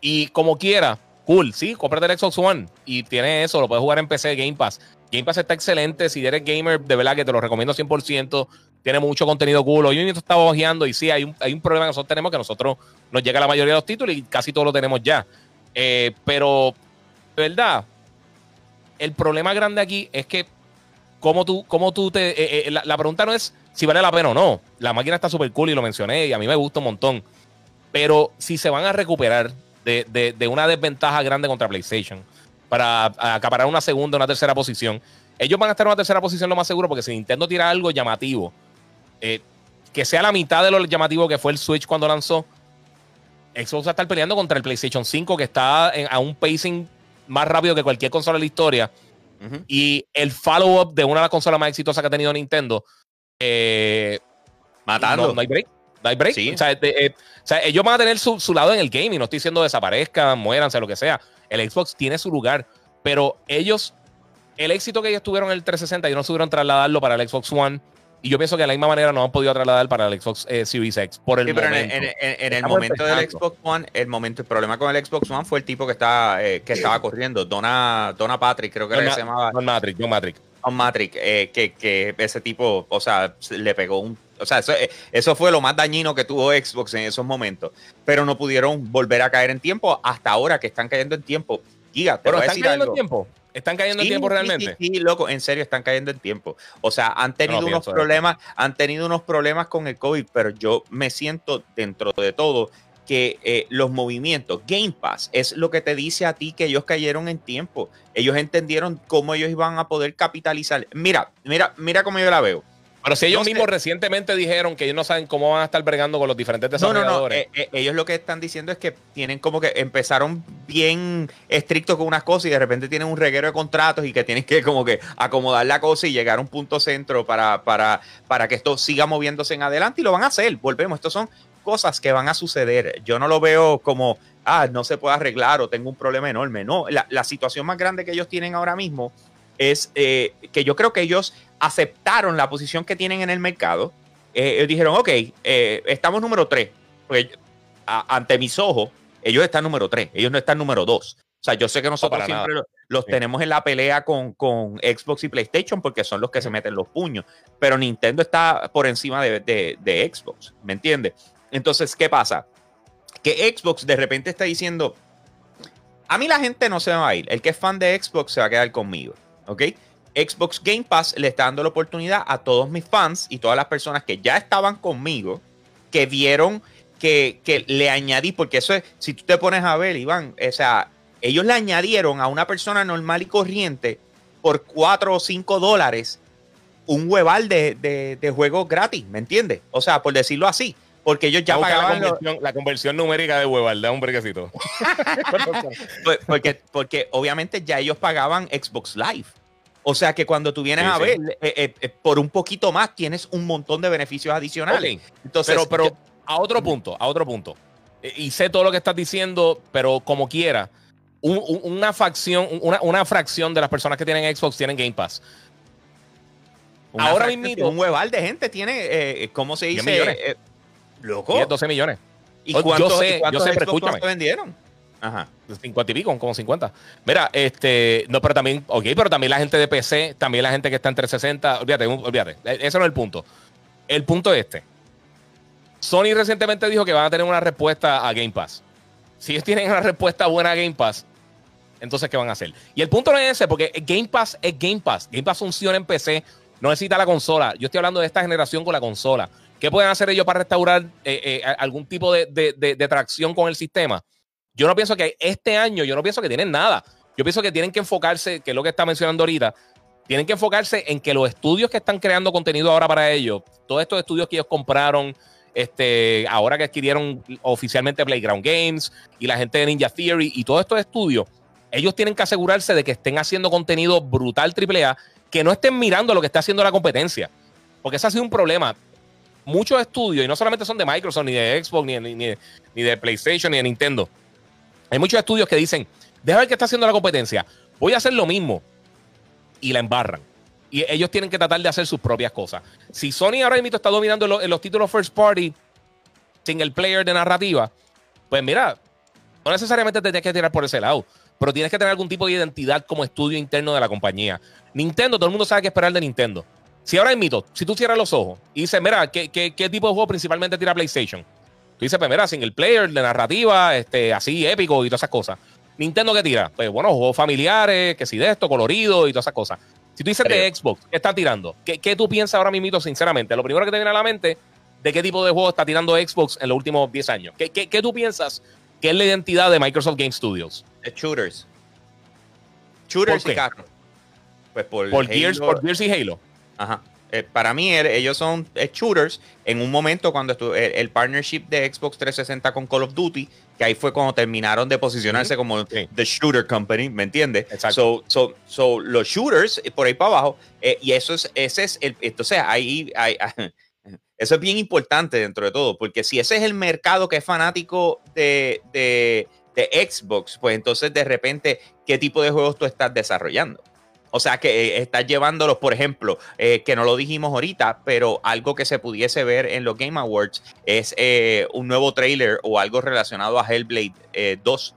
Y como quiera, cool, sí, cómprate el Xbox One y tiene eso, lo puedes jugar en PC, Game Pass. Game Pass está excelente. Si eres gamer, de verdad que te lo recomiendo 100%. Tiene mucho contenido cool. Hoy mismo estaba ojeando y sí, hay un, hay un problema que nosotros tenemos que nosotros nos llega la mayoría de los títulos y casi todos lo tenemos ya. Eh, pero, de verdad, el problema grande aquí es que, como tú, cómo tú te. Eh, eh, la pregunta no es si vale la pena o no. La máquina está súper cool y lo mencioné y a mí me gusta un montón. Pero si se van a recuperar de, una desventaja grande contra PlayStation para acaparar una segunda una tercera posición, ellos van a estar en una tercera posición lo más seguro porque si Nintendo tira algo llamativo, eh, que sea la mitad de lo llamativo que fue el Switch cuando lanzó, Xbox va a estar peleando contra el PlayStation 5 que está a un pacing más rápido que cualquier consola de la historia. Y el follow-up de una de las consolas más exitosas que ha tenido Nintendo eh, Matando. No, hay break. No hay break. Eh, o, sea, ellos van a tener su, lado en el game y no estoy diciendo desaparezcan, muéranse, lo que sea. El Xbox tiene su lugar, pero ellos, el éxito que ellos tuvieron en el 360, ellos no supieron trasladarlo para el Xbox One. Y yo pienso que de la misma manera no han podido trasladar para el Xbox eh, Series X por el momento. En, el momento del Xbox One, el momento, el problema con el Xbox One fue el tipo que estaba, que estaba corriendo, Donna, Donna Patrick, creo que se llamaba. Don Matrix, Don Matrix. Matrix, eh, que, ese tipo, o sea, le pegó un. O sea, eh, eso, fue lo más dañino que tuvo Xbox en esos momentos. Pero no pudieron volver a caer en tiempo hasta ahora que están cayendo en tiempo. Giga, pero están cayendo en tiempo. ¿Están cayendo en tiempo realmente? Sí, sí, loco, en serio, están cayendo en tiempo. O sea, han tenido unos problemas, han tenido unos problemas con el COVID, pero yo me siento dentro de todo que eh, los movimientos, Game Pass, es lo que te dice a ti que ellos cayeron en tiempo. Ellos entendieron cómo ellos iban a poder capitalizar. Mira, mira, mira cómo yo la veo. Pero si ellos No sé. mismos recientemente dijeron que ellos no saben cómo van a estar bregando con los diferentes No, no, no. desarrolladores. eh, eh, ellos lo que están diciendo es que tienen como que empezaron bien estrictos con unas cosas y de repente tienen un reguero de contratos y que tienen que como que acomodar la cosa y llegar a un punto centro para, para, para que esto siga moviéndose en adelante y lo van a hacer. Volvemos, estos son cosas que van a suceder. Yo no lo veo como, ah, no se puede arreglar o tengo un problema enorme. No, la, la situación más grande que ellos tienen ahora mismo es eh, que yo creo que ellos aceptaron la posición que tienen en el mercado. Eh, ellos dijeron, ok, eh, estamos número 3. Porque a- ante mis ojos, ellos están número 3, ellos no están número 2. O sea, yo sé que nosotros para siempre nada. los Sí. tenemos en la pelea con, con Xbox y PlayStation porque son los que se meten los puños. Pero Nintendo está por encima de, de- de Xbox, ¿me entiendes? Entonces, ¿qué pasa? Que Xbox de repente está diciendo, a mí la gente no se va a ir. El que es fan de Xbox se va a quedar conmigo, ¿ok? Xbox Game Pass le está dando la oportunidad a todos mis fans y todas las personas que ya estaban conmigo, que vieron que, que le añadí, porque eso es, si tú te pones a ver, Iván, o sea, ellos le añadieron a una persona normal y corriente por 4 o 5 dólares un hueval de, de, de juegos gratis, ¿me entiendes? O sea, por decirlo así, porque ellos ya la pagaban... la conversión numérica de hueval, da un brequecito. Porque, porque obviamente ya ellos pagaban Xbox Live. O sea que cuando tú vienes Sí, a sí. ver, eh, eh, eh, por un poquito más tienes un montón de beneficios adicionales. Entonces, pero, pero yo- a otro punto, a otro punto. Eh, Y sé todo lo que estás diciendo, pero como quiera, un- un- una facción, una, una fracción de las personas que tienen Xbox tienen Game Pass. una ahora mismito- un hueval de gente tiene, eh, ¿cómo se 10 dice? Loco. 10, 12 millones. ¿Y Yo cuántos, sé, y cuántos yo sé, pero escúchame. se vendieron? Ajá. 50 y pico, como 50. Mira, este, no, pero también, ok, pero también la gente de PC, también la gente que está en 360, olvídate, olvídate, eh, ese no es el punto. El punto es este. Sony recientemente dijo que van a tener una respuesta a Game Pass. Si ellos tienen una respuesta buena a Game Pass, entonces, ¿qué van a hacer? Y el punto no es ese, porque Game Pass es Game Pass. Game Pass funciona en PC, no necesita la consola. Yo estoy hablando de esta generación con la consola. ¿Qué pueden hacer ellos para restaurar eh, eh, algún tipo de- de tracción con el sistema? Yo no pienso que este año, yo no pienso que tienen nada. Yo pienso que tienen que enfocarse, que es lo que está mencionando ahorita, tienen que enfocarse en que los estudios que están creando contenido ahora para ellos, todos estos estudios que ellos compraron, este, ahora que adquirieron oficialmente Playground Games y la gente de Ninja Theory y todos estos estudios, ellos tienen que asegurarse de que estén haciendo contenido brutal AAA, que no estén mirando lo que está haciendo la competencia. Porque ese ha sido un problema. Muchos estudios, y no solamente son de Microsoft, ni de Xbox, ni, ni, ni- ni de PlayStation, ni de Nintendo. Hay muchos estudios que dicen, deja ver qué está haciendo la competencia. Voy a hacer lo mismo. Y la embarran. Y ellos tienen que tratar de hacer sus propias cosas. Si Sony ahora mismo está dominando los, los títulos first party, single player de narrativa, pues mira, no necesariamente te tienes que tirar por ese lado, pero tienes que tener algún tipo de identidad como estudio interno de la compañía. Nintendo, todo el mundo sabe qué esperar de Nintendo. Si ahora mito, si tú cierras los ojos y dices, mira, ¿qué, qué, qué tipo de juego principalmente tira PlayStation? Tú dices, pues mira, single player, de narrativa, este, así épico y todas esas cosas. Nintendo, ¿qué tira? Pues bueno, juegos familiares, que si de esto, colorido y todas esas cosas. Si tú dices de. Xbox, ¿qué está tirando? ¿Qué, qué tú piensas ahora mismo, sinceramente? Lo primero que te viene a la mente, ¿de qué tipo de juego está tirando Xbox en los últimos 10 años? ¿Qué, qué, qué tú piensas que es la identidad de Microsoft Game Studios? Shooters. Shooters ¿Por y carros. Pues por, Por Gears, por Gears y Halo. Ajá. Eh, para mí, el- ellos son eh, shooters. En un momento, cuando el, el partnership de Xbox 360 con Call of Duty, que ahí fue cuando terminaron de posicionarse como Sí. The Shooter Company, ¿me entiendes? Exacto. So, so, so, los shooters, eh, por ahí para abajo, eh, y eso es, ese es el. Entonces, ahí. ahí- eso es bien importante dentro de todo, porque si ese es el mercado que es fanático de, de, de Xbox, pues entonces de repente, ¿qué tipo de juegos tú estás desarrollando? O sea, que eh, estás llevándolos, por ejemplo, eh, que no lo dijimos ahorita, pero algo que se pudiese ver en los Game Awards es eh, un nuevo trailer o algo relacionado a Hellblade eh, 2.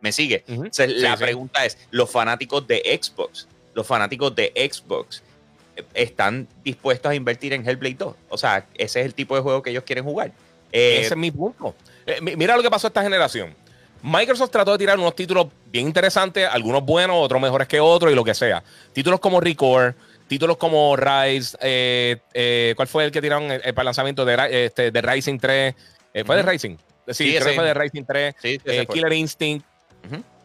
¿Me sigue? Ujú. Entonces, Sí, la sí. pregunta es, los fanáticos de Xbox, los fanáticos de Xbox, ¿están dispuestos a invertir en Hellblade 2? O sea, ese es el tipo de juego que ellos quieren jugar. Ese es mi punto. Mi- mira lo que pasó esta generación. Microsoft trató de tirar unos títulos bien interesantes, algunos buenos, otros mejores que otros y lo que sea. Títulos como Record, títulos como Rise, eh, eh, ¿cuál fue el que tiraron eh, para el lanzamiento de, este, de Rising 3? Eh, ¿Fue de. Rising? Sí, Sí, creo ese que fue de. Rising 3. sí. Killer Instinct,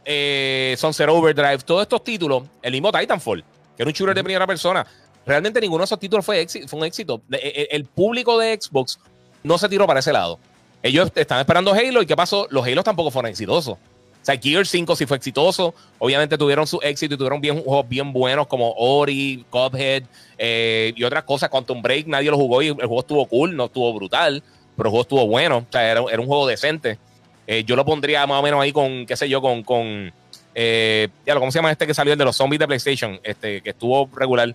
eh, Sunset Overdrive, todos estos títulos, el mismo Titanfall, que era un shooter de primera persona, realmente ninguno de esos títulos fue, fue un éxito. E, e, el público de Xbox no se tiró para ese lado. Ellos están esperando Halo y ¿qué pasó? Los Halos tampoco fueron exitosos. O sea, Gear 5 sí fue exitoso. Obviamente tuvieron su éxito y tuvieron bien, juegos bien buenos como Ori, Cuphead eh, y otras cosas. Quantum Break nadie lo jugó y el juego estuvo cool, no estuvo brutal, pero el juego estuvo bueno. O sea, era, un juego decente. Eh, yo lo pondría más o menos ahí con, qué sé yo, con, con eh, ¿cómo se llama este que salió el de los zombies de PlayStation? Este, que estuvo regular.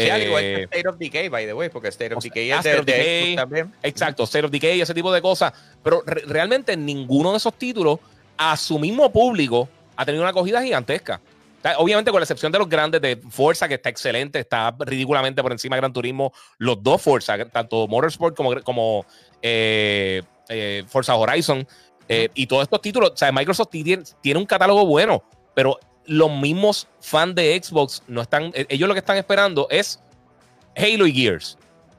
Sí, igual que State of Decay, by the way, porque State of Decay es de, Decay, también. Exacto, State of Decay ese tipo de cosas. Pero realmente ninguno de esos títulos a su mismo público ha tenido una acogida gigantesca. obviamente, con la excepción de los grandes de Forza, que está excelente, está ridículamente por encima de Gran Turismo. Los dos Forza, tanto Motorsport como, como eh, eh, Forza Horizon. Eh, y todos estos títulos, o sea, Microsoft tiene, tiene, un catálogo bueno, pero los mismos fans de Xbox no están. Ellos lo que están esperando es Halo y Gears.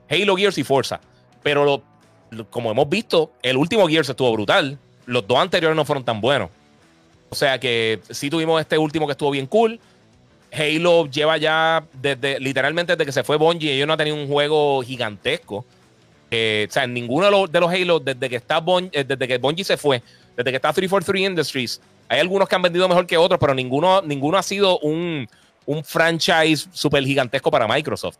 Halo, Gears y Forza. Pero como hemos visto, el último Gears estuvo brutal los dos anteriores no fueron tan buenos. O sea que sí tuvimos este último que estuvo bien cool. Halo lleva ya desde, literalmente desde que se fue Bungie, ellos no han tenido un juego gigantesco. Eh, o sea, ninguno de los, de los Halo, desde que está eh, desde que Bungie se fue, desde que está 343 Industries, hay algunos que han vendido mejor que otros, pero ninguno, ninguno ha sido un, un franchise súper gigantesco para Microsoft.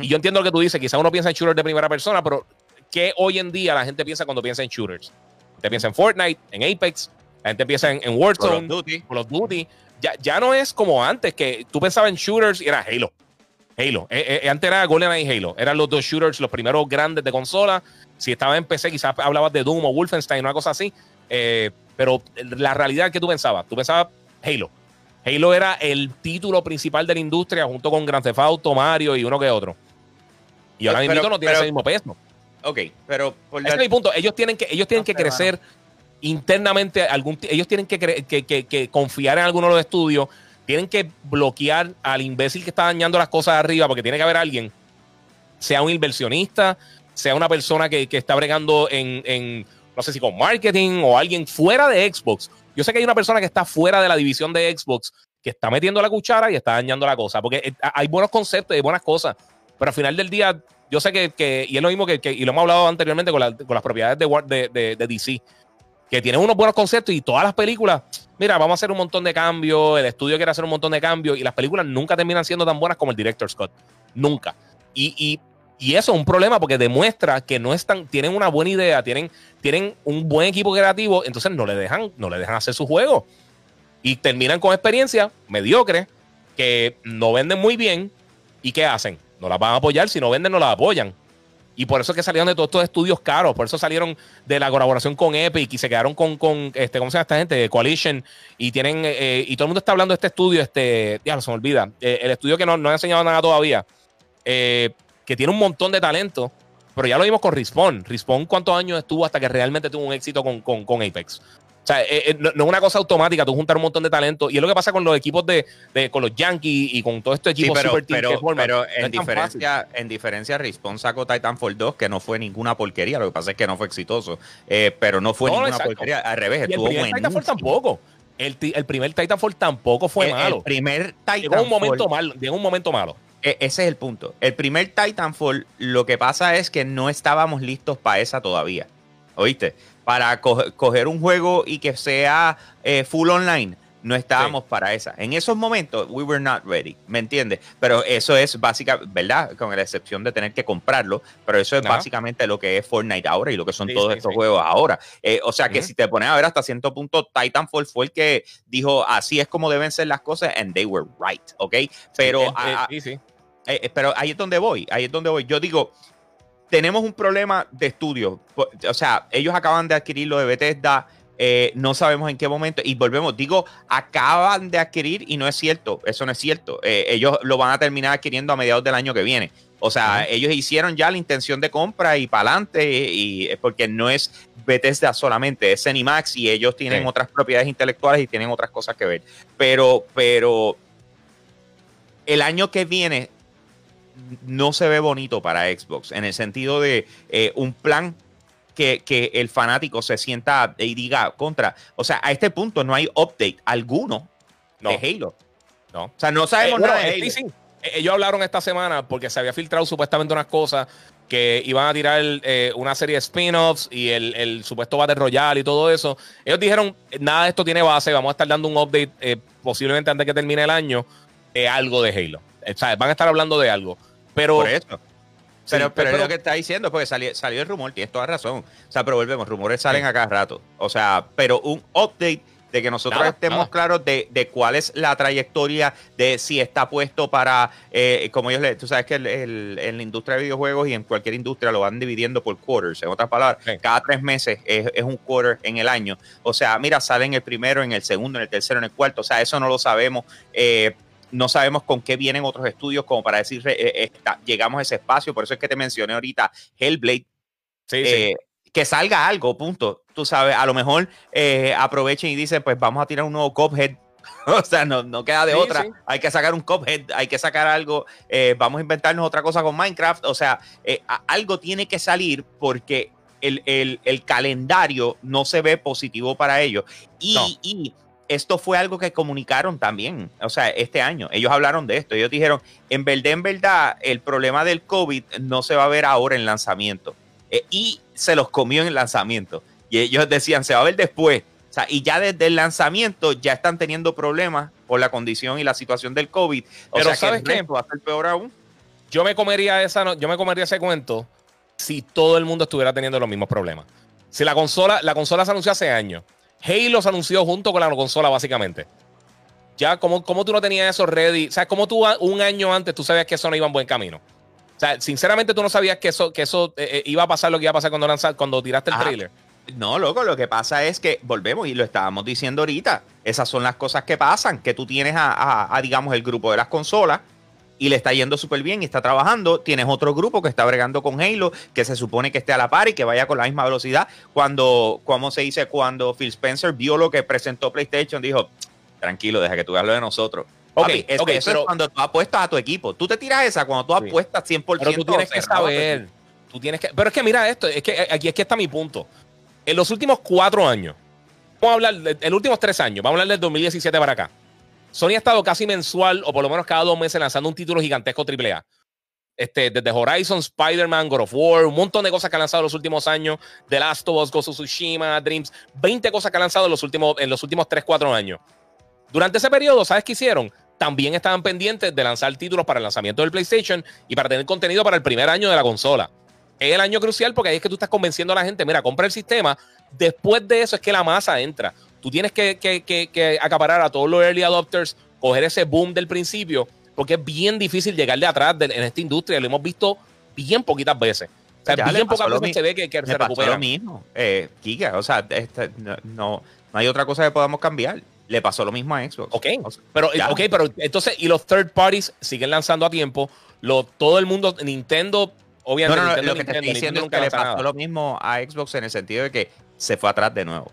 Y yo entiendo lo que tú dices, quizá uno piensa en shooters de primera persona, pero ¿qué hoy en día la gente piensa cuando piensa en shooters? gente piensa en Fortnite, en Apex, la gente piensa en, en Warzone, Duty. of Duty. Ya, ya no es como antes, que tú pensabas en shooters y era Halo. Halo. Eh, eh, antes era GoldenEye y Halo. Eran los dos shooters, los primeros grandes de consola. Si estaba en PC, quizás hablabas de Doom o Wolfenstein, una cosa así. Eh, pero la realidad que tú pensabas, tú pensabas Halo. Halo era el título principal de la industria junto con Grand Theft Auto, Mario y uno que otro. Y ahora mismo no tiene ese mismo peso. Ok, pero por Ese es mi punto. Ellos tienen que, ellos tienen que crecer internamente. Algún, ellos tienen que, que, confiar en alguno de los estudios. Tienen que bloquear al imbécil que está dañando las cosas arriba, porque tiene que haber alguien, sea un inversionista, sea una persona que, está bregando en, en, no sé si con marketing o alguien fuera de Xbox. Yo sé que hay una persona que está fuera de la división de Xbox que está metiendo la cuchara y está dañando la cosa, porque eh, hay buenos conceptos y buenas cosas, pero al final del día yo sé que, y es lo mismo que, y lo hemos hablado anteriormente con, las propiedades de, de, de, DC, que tienen unos buenos conceptos y todas las películas, mira, vamos a hacer un montón de cambios, el estudio quiere hacer un montón de cambios y las películas nunca terminan siendo tan buenas como el director Scott. Nunca. Y, y eso es un problema porque demuestra que no están, tienen una buena idea, tienen, tienen un buen equipo creativo, entonces no le dejan, no le dejan hacer su juego. Y terminan con experiencia mediocre, que no venden muy bien. ¿Y qué hacen? No las van a apoyar. Si no venden, no las apoyan. Y por eso es que salieron de todos estos estudios caros. Por eso salieron de la colaboración con Epic y se quedaron con, con este, ¿cómo se llama esta gente? Coalition. Y tienen, eh, y todo el mundo está hablando de este estudio, este, ya se me olvida. Eh, el estudio que no, no ha enseñado nada todavía. Eh, que tiene un montón de talento. Pero ya lo vimos con Respawn. Respawn, ¿cuántos años estuvo hasta que realmente tuvo un éxito con, con, con Apex? O sea, eh, eh, no, es una cosa automática, tú juntar un montón de talento. Y es lo que pasa con los equipos de, con los Yankees y con todo este equipo pero, super pero, pero en, diferencia, en diferencia, Respawn sacó Titanfall 2, que no fue ninguna porquería. Lo que pasa es que no fue exitoso. Eh, pero no fue ninguna porquería. Al revés, estuvo el Titanfall tampoco. El, el, primer Titanfall tampoco fue malo. El primer Titanfall. Llegó un momento malo. Llegó un momento malo. E, ese es el punto. El primer Titanfall, lo que pasa es que no estábamos listos para esa todavía. ¿Oíste? para coger un juego y que sea eh, full online. No estábamos para esa. En esos momentos, we were not ready, ¿me entiendes? Pero eso es básicamente, ¿verdad? Con la excepción de tener que comprarlo, pero eso es básicamente lo que es Fortnite ahora y lo que son todos estos juegos ahora. Eh, o sea que si te pones a ver hasta cierto punto, Titanfall fue el que dijo, así es como deben ser las cosas, and they were right, ¿ok? Pero, eh, pero ahí es donde voy, ahí es donde voy. Yo digo, tenemos un problema de estudio. O sea, ellos acaban de adquirir lo de Bethesda. Eh, no sabemos en qué momento. Y volvemos, digo, acaban de adquirir y no es cierto. Eso no es cierto. Eh, ellos lo van a terminar adquiriendo a mediados del año que viene. O sea, ellos hicieron ya la intención de compra y para adelante, y, porque no es Bethesda solamente, es Cenimax y ellos tienen otras propiedades intelectuales y tienen otras cosas que ver. Pero, pero el año que viene no se ve bonito para Xbox, en el sentido de eh, un plan que, el fanático se sienta y diga contra. O sea, a este punto no hay update alguno de Halo. No. O sea, no sabemos eh, nada de Halo. Eh, Ellos hablaron esta semana porque se había filtrado supuestamente unas cosas que iban a tirar eh, una serie de spin-offs y el, el supuesto Battle Royale y todo eso. Ellos dijeron, nada de esto tiene base, vamos a estar dando un update eh, posiblemente antes que termine el año de algo de Halo. O sea, van a estar hablando de algo. Pero, Por eso. Sí, Pero, es lo que está diciendo, porque salió, salió el rumor, tienes toda razón. O sea, pero volvemos, rumores salen a cada rato. O sea, pero un update de que nosotros Nada, estemos nada. claros de, de cuál es la trayectoria, de si está puesto para, eh, como ellos le, tú sabes que el- el- en la industria de videojuegos y en cualquier industria lo van dividiendo por quarters, en otras palabras, Sí. cada tres meses es, es un quarter en el año. O sea, mira, sale en el primero, en el segundo, en el tercero, en el cuarto. O sea, eso no lo sabemos. Eh, no sabemos con qué vienen otros estudios como para decir, eh, eh, está- llegamos a ese espacio. Por eso es que te mencioné ahorita Hellblade, sí, sí. eh, que salga algo, punto. Tú sabes, a lo mejor eh, aprovechen y dicen, pues vamos a tirar un nuevo Cuphead. o sea, no, no queda de Sí, otra. Hay que sacar un Cuphead, hay que sacar algo. eh, vamos a inventarnos otra cosa con Minecraft. O sea, eh, algo tiene que salir porque el, el- el calendario no se ve positivo para ellos. Y, No. y esto fue algo que comunicaron también, o sea, este año. Ellos hablaron de esto. Ellos dijeron, en verdad, en verdad, el problema del COVID no se va a ver ahora en lanzamiento. Eh, y se los comió en el lanzamiento. Y ellos decían, se va a ver después. O sea, y ya desde el lanzamiento ya están teniendo problemas por la condición y la situación del COVID. O Pero sea, ¿sabes que el qué? va a ser peor aún. yo me comería esa no- yo me comería ese cuento si todo el mundo estuviera teniendo los mismos problemas. Si la consola, la consola se anunció hace años. Halo se anunció junto con la consola, básicamente. Ya, como cómo tú no tenías eso ready? O sea, como tú un año antes tú sabías que eso no iba en buen camino? O sea, sinceramente tú no sabías que eso, que eso eh, eh, iba a pasar lo que iba a pasar cuando, lanza- cuando tiraste el Ajá. trailer. No, loco, lo que pasa es que volvemos y lo estábamos diciendo ahorita. Esas son las cosas que pasan, que tú tienes a, a- a, digamos, el grupo de las consolas y le está yendo súper bien y está trabajando. Tienes otro grupo que está bregando con Halo, que se supone que esté a la par y que vaya con la misma velocidad. Cuando, ¿cómo se dice? Cuando Phil Spencer vio lo que presentó PlayStation, dijo, tranquilo, deja que tú veas lo de nosotros. Ok, Papi, eso, ok, eso pero- es cuando tú apuestas a tu equipo. Tú te tiras esa cuando tú apuestas 100%. Pero tú tienes que saber. Tú tienes que. Pero es que mira esto, es que eh, aquí es que está mi punto. En los últimos cuatro años, vamos a hablar, de, en los últimos tres años, vamos a hablar del 2017 para acá. Sony ha estado casi mensual, o por lo menos cada dos meses, lanzando un título gigantesco AAA. Este, desde Horizon, Spider-Man, God of War, un montón de cosas que han lanzado en los últimos años. The Last of Us, Ghost Tsushima, Dreams, 20 cosas que han lanzado en los últimos, en los últimos 3, 4 años. Durante ese periodo, ¿sabes qué hicieron? También estaban pendientes de lanzar títulos para el lanzamiento del PlayStation y para tener contenido para el primer año de la consola. Es el año crucial porque ahí es que tú estás convenciendo a la gente, mira, compra el sistema. Después de eso es que la masa entra. Tú tienes que, que- que- que acaparar a todos los early adopters, coger ese boom del principio, porque es bien difícil llegar de atrás de- en esta industria. Lo hemos visto bien poquitas veces. O sea, Ya bien pocas veces se ve que, que se recupera. lo mismo, eh, Kika. O sea, este, no, no, no hay otra cosa que podamos cambiar. Le pasó lo mismo a Xbox. Ok, O sea, pero, ya. ok, pero entonces, y los third parties siguen lanzando a tiempo. Lo, todo el mundo, Nintendo, obviamente. no, no, Nintendo, lo que te Nintendo, estoy diciendo Nintendo es que le pasó nada. lo mismo a Xbox en el sentido de que se fue atrás de nuevo.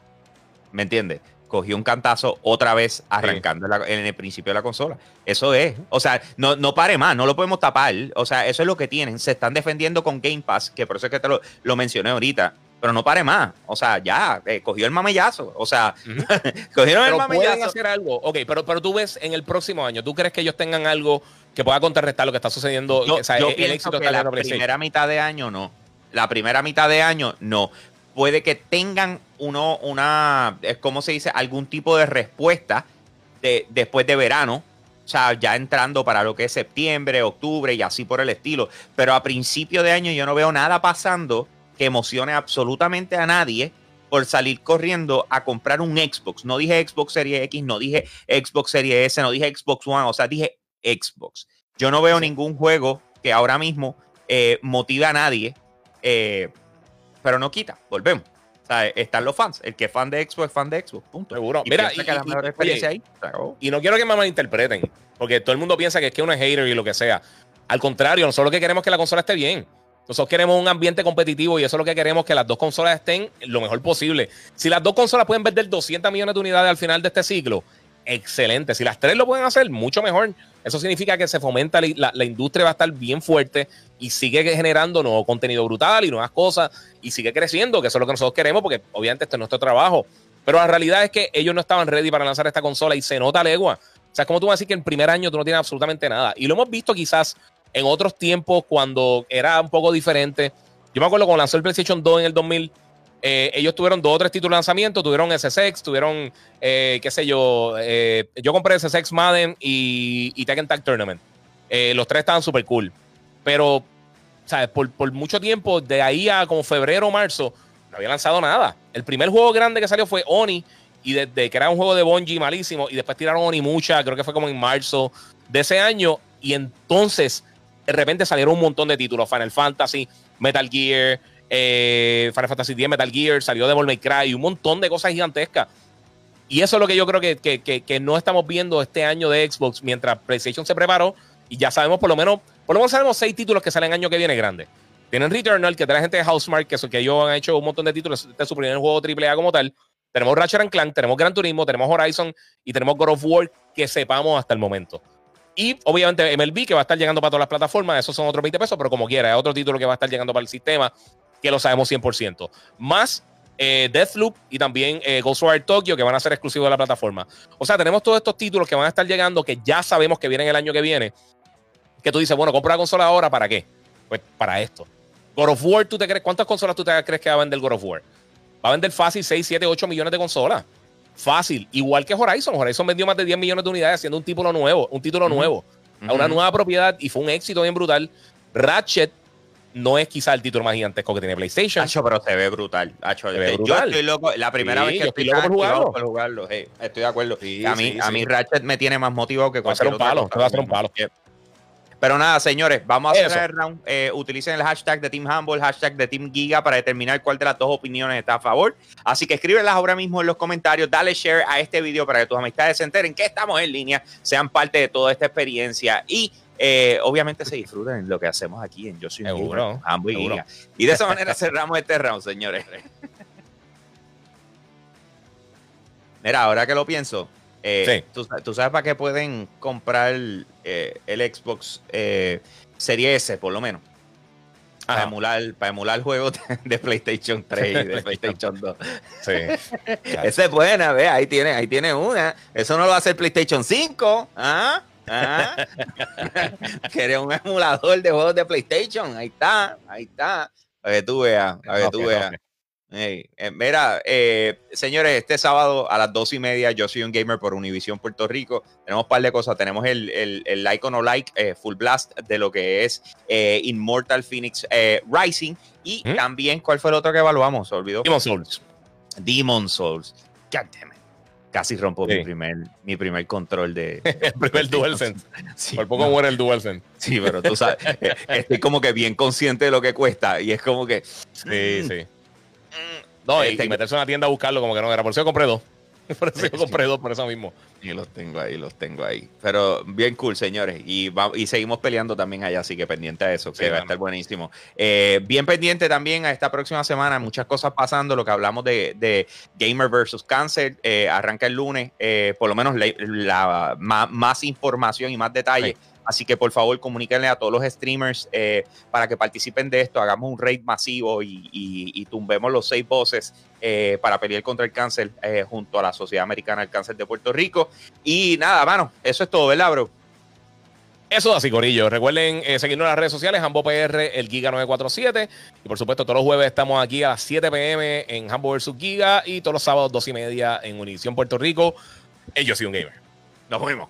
¿Me entiendes? Cogió un cantazo otra vez arrancando en, la- en el principio de la consola. Eso es. O sea, no, no pare más, no lo podemos tapar. O sea, eso es lo que tienen. Se están defendiendo con Game Pass, que por eso es que te lo, lo mencioné ahorita. Pero no pare más. O sea, ya, eh, cogió el mamellazo. O sea, cogieron el Pero pueden mamellazo. hacer algo. Ok, pero, pero tú ves en el próximo año, ¿tú crees que ellos tengan algo que pueda contrarrestar lo que está sucediendo? Yo, o sea, yo el pienso éxito que la primera mitad de año no. La primera mitad de año no. Puede que tengan uno, una, eh, ¿cómo se dice? Algún tipo de respuesta de, después de verano. O sea, ya entrando para lo que es septiembre, octubre y así por el estilo. Pero a principio de año yo no veo nada pasando que emocione absolutamente a nadie por salir corriendo a comprar un Xbox. No dije Xbox Series X, no dije Xbox Series S, no dije Xbox One, o sea, dije Xbox. Yo no veo ningún juego que ahora mismo eh, motive a nadie, eh, pero no quita, volvemos. O sea, están los fans. El que es fan de Xbox es fan de Xbox, punto. Seguro. Y Mira, y- que la y- mejor y- experiencia oye, ahí. se acabó. Y no quiero que me malinterpreten, porque todo el mundo piensa que es que uno es hater y lo que sea. Al contrario, nosotros lo que queremos es que la consola esté bien. Nosotros queremos un ambiente competitivo y eso es lo que queremos, que las dos consolas estén lo mejor posible. Si las dos consolas pueden vender 200 millones de unidades al final de este ciclo, excelente. Si las tres lo pueden hacer, mucho mejor. Eso significa que se fomenta, la, la- industria va a estar bien fuerte y sigue generando nuevo contenido brutal y nuevas cosas y sigue creciendo, que eso es lo que nosotros queremos, porque obviamente este es nuestro trabajo. Pero la realidad es que ellos no estaban ready para lanzar esta consola y se nota legua. O sea, como tú vas a decir que en primer año tú no tienes absolutamente nada. Y lo hemos visto quizás en otros tiempos cuando era un poco diferente. Yo me acuerdo cuando lanzó el PlayStation 2 en el 2000, eh, ellos tuvieron dos o tres títulos de lanzamiento, tuvieron SSX, tuvieron, eh, qué sé yo, eh, yo compré SSX Madden y, y Tekken Tag Tournament. los tres estaban súper cool. Pero, ¿sabes? Por, mucho tiempo, de ahí a como febrero o marzo, no había lanzado nada. El primer juego grande que salió fue Oni, y desde que era un juego de Bungie malísimo, y después tiraron Oni mucha, creo que fue como en marzo de ese año, y entonces de repente salieron un montón de títulos, Final Fantasy, Metal Gear, eh, Final Fantasy X, Metal Gear, salió Devil May Cry, un montón de cosas gigantescas. Y eso es lo que yo creo que, que, que, no estamos viendo este año de Xbox mientras PlayStation se preparó y ya sabemos por lo menos, por lo menos sabemos seis títulos que salen año que viene grande. Tienen Returnal, que trae gente de Housemark, que, que ellos han hecho un montón de títulos. Este es su primer juego AAA como tal. Tenemos Ratchet Clank, tenemos Gran Turismo, tenemos Horizon y tenemos God of War que sepamos hasta el momento. Y obviamente MLB, que va a estar llegando para todas las plataformas, esos son otros 20 pesos, pero como quiera, es otro título que va a estar llegando para el sistema, que lo sabemos 100%. Más eh, Deathloop y también eh, Ghostwire Tokyo, que van a ser exclusivos de la plataforma. O sea, tenemos todos estos títulos que van a estar llegando, que ya sabemos que vienen el año que viene. Que tú dices, bueno, compra la consola ahora, ¿para qué? Pues para esto. God of War, ¿tú te crees? ¿Cuántas consolas tú te crees que va a vender God of War? Va a vender fácil 6, 7, 8 millones de consolas. Fácil. Igual que Horizon. Horizon vendió más de 10 millones de unidades haciendo un título nuevo, un título nuevo. A una nueva propiedad y fue un éxito bien brutal. Ratchet no es quizá el título más gigantesco que tiene PlayStation. Hacho, pero se ve brutal. Hacho, se ve brutal. Yo estoy loco. La primera vez que estoy, loco por jugarlo. Por jugarlo. estoy de acuerdo. a, mí, a mí Ratchet me tiene más motivado que cualquier otro. Va a ser un palo. Va a ser un palo. Pero nada, señores, vamos a hacer el round. Eh, utilicen el hashtag de Team Humble, el hashtag de Team Giga para determinar cuál de las dos opiniones está a favor. Así que escríbelas ahora mismo en los comentarios, dale share a este video para que tus amistades se enteren que estamos en línea, sean parte de toda esta experiencia y eh, obviamente se disfruten lo que hacemos aquí en Yo Soy Giga, y Giga. Y de esa manera cerramos este round, señores. Mira, ahora que lo pienso, eh, ¿tú, sabes para qué pueden comprar eh, el Xbox eh, Serie S, por lo menos? Para emular, para emular juegos de, PlayStation 3 y de PlayStation 2. Sí. Esa es buena, ve, ahí tiene, ahí tiene una. Eso no lo hace el PlayStation 5. ¿Ah? ¿Ah? Quería un emulador de juegos de PlayStation. Ahí está, ahí está. A ver tú veas, a ver tú veas. Eh, mira, eh, señores, este sábado a las dos y media, yo soy un gamer por Univision Puerto Rico. Tenemos un par de cosas. Tenemos el, el, el like o no like, eh, full blast de lo que es Immortal Phoenix Rising. Y ¿Mm? también, ¿cuál fue el otro que evaluamos? ¿Se olvidó? Demon Souls. Demon Souls. God damn it. Casi rompo mi, primer, mi primer control de. el primer DualSense. Sí, Por poco muere el DualSense. Sí, pero tú sabes, estoy como que bien consciente de lo que cuesta. Y es como que. Sí, mm, sí. No, y, este, meterse en una tienda a buscarlo como que no era. Por eso yo compré dos. Por eso yo compré dos, por eso mismo. Y los tengo ahí, los tengo ahí. Pero bien cool, señores. Y, y seguimos peleando también allá, así que pendiente a eso, que va a estar buenísimo. Eh, bien pendiente también a esta próxima semana, muchas cosas pasando. Lo que hablamos de, Gamer versus Cancer eh, arranca el lunes. Eh, por lo menos la, más, información y más detalles. Así que por favor comuníquenle a todos los streamers eh, para que participen de esto, hagamos un raid masivo y, tumbemos los seis voces eh, para pelear contra el cáncer eh, junto a la Sociedad Americana del Cáncer de Puerto Rico. Y nada, mano, eso es todo, ¿verdad, bro? Eso es así, Corillo. Recuerden seguirnos en las redes sociales, PR, el Giga 947. Y por supuesto, todos los jueves estamos aquí a las 7 pm en Hambo vs Giga y todos los sábados 2 y media en Univision Puerto Rico. Yo soy un gamer. Nos vemos.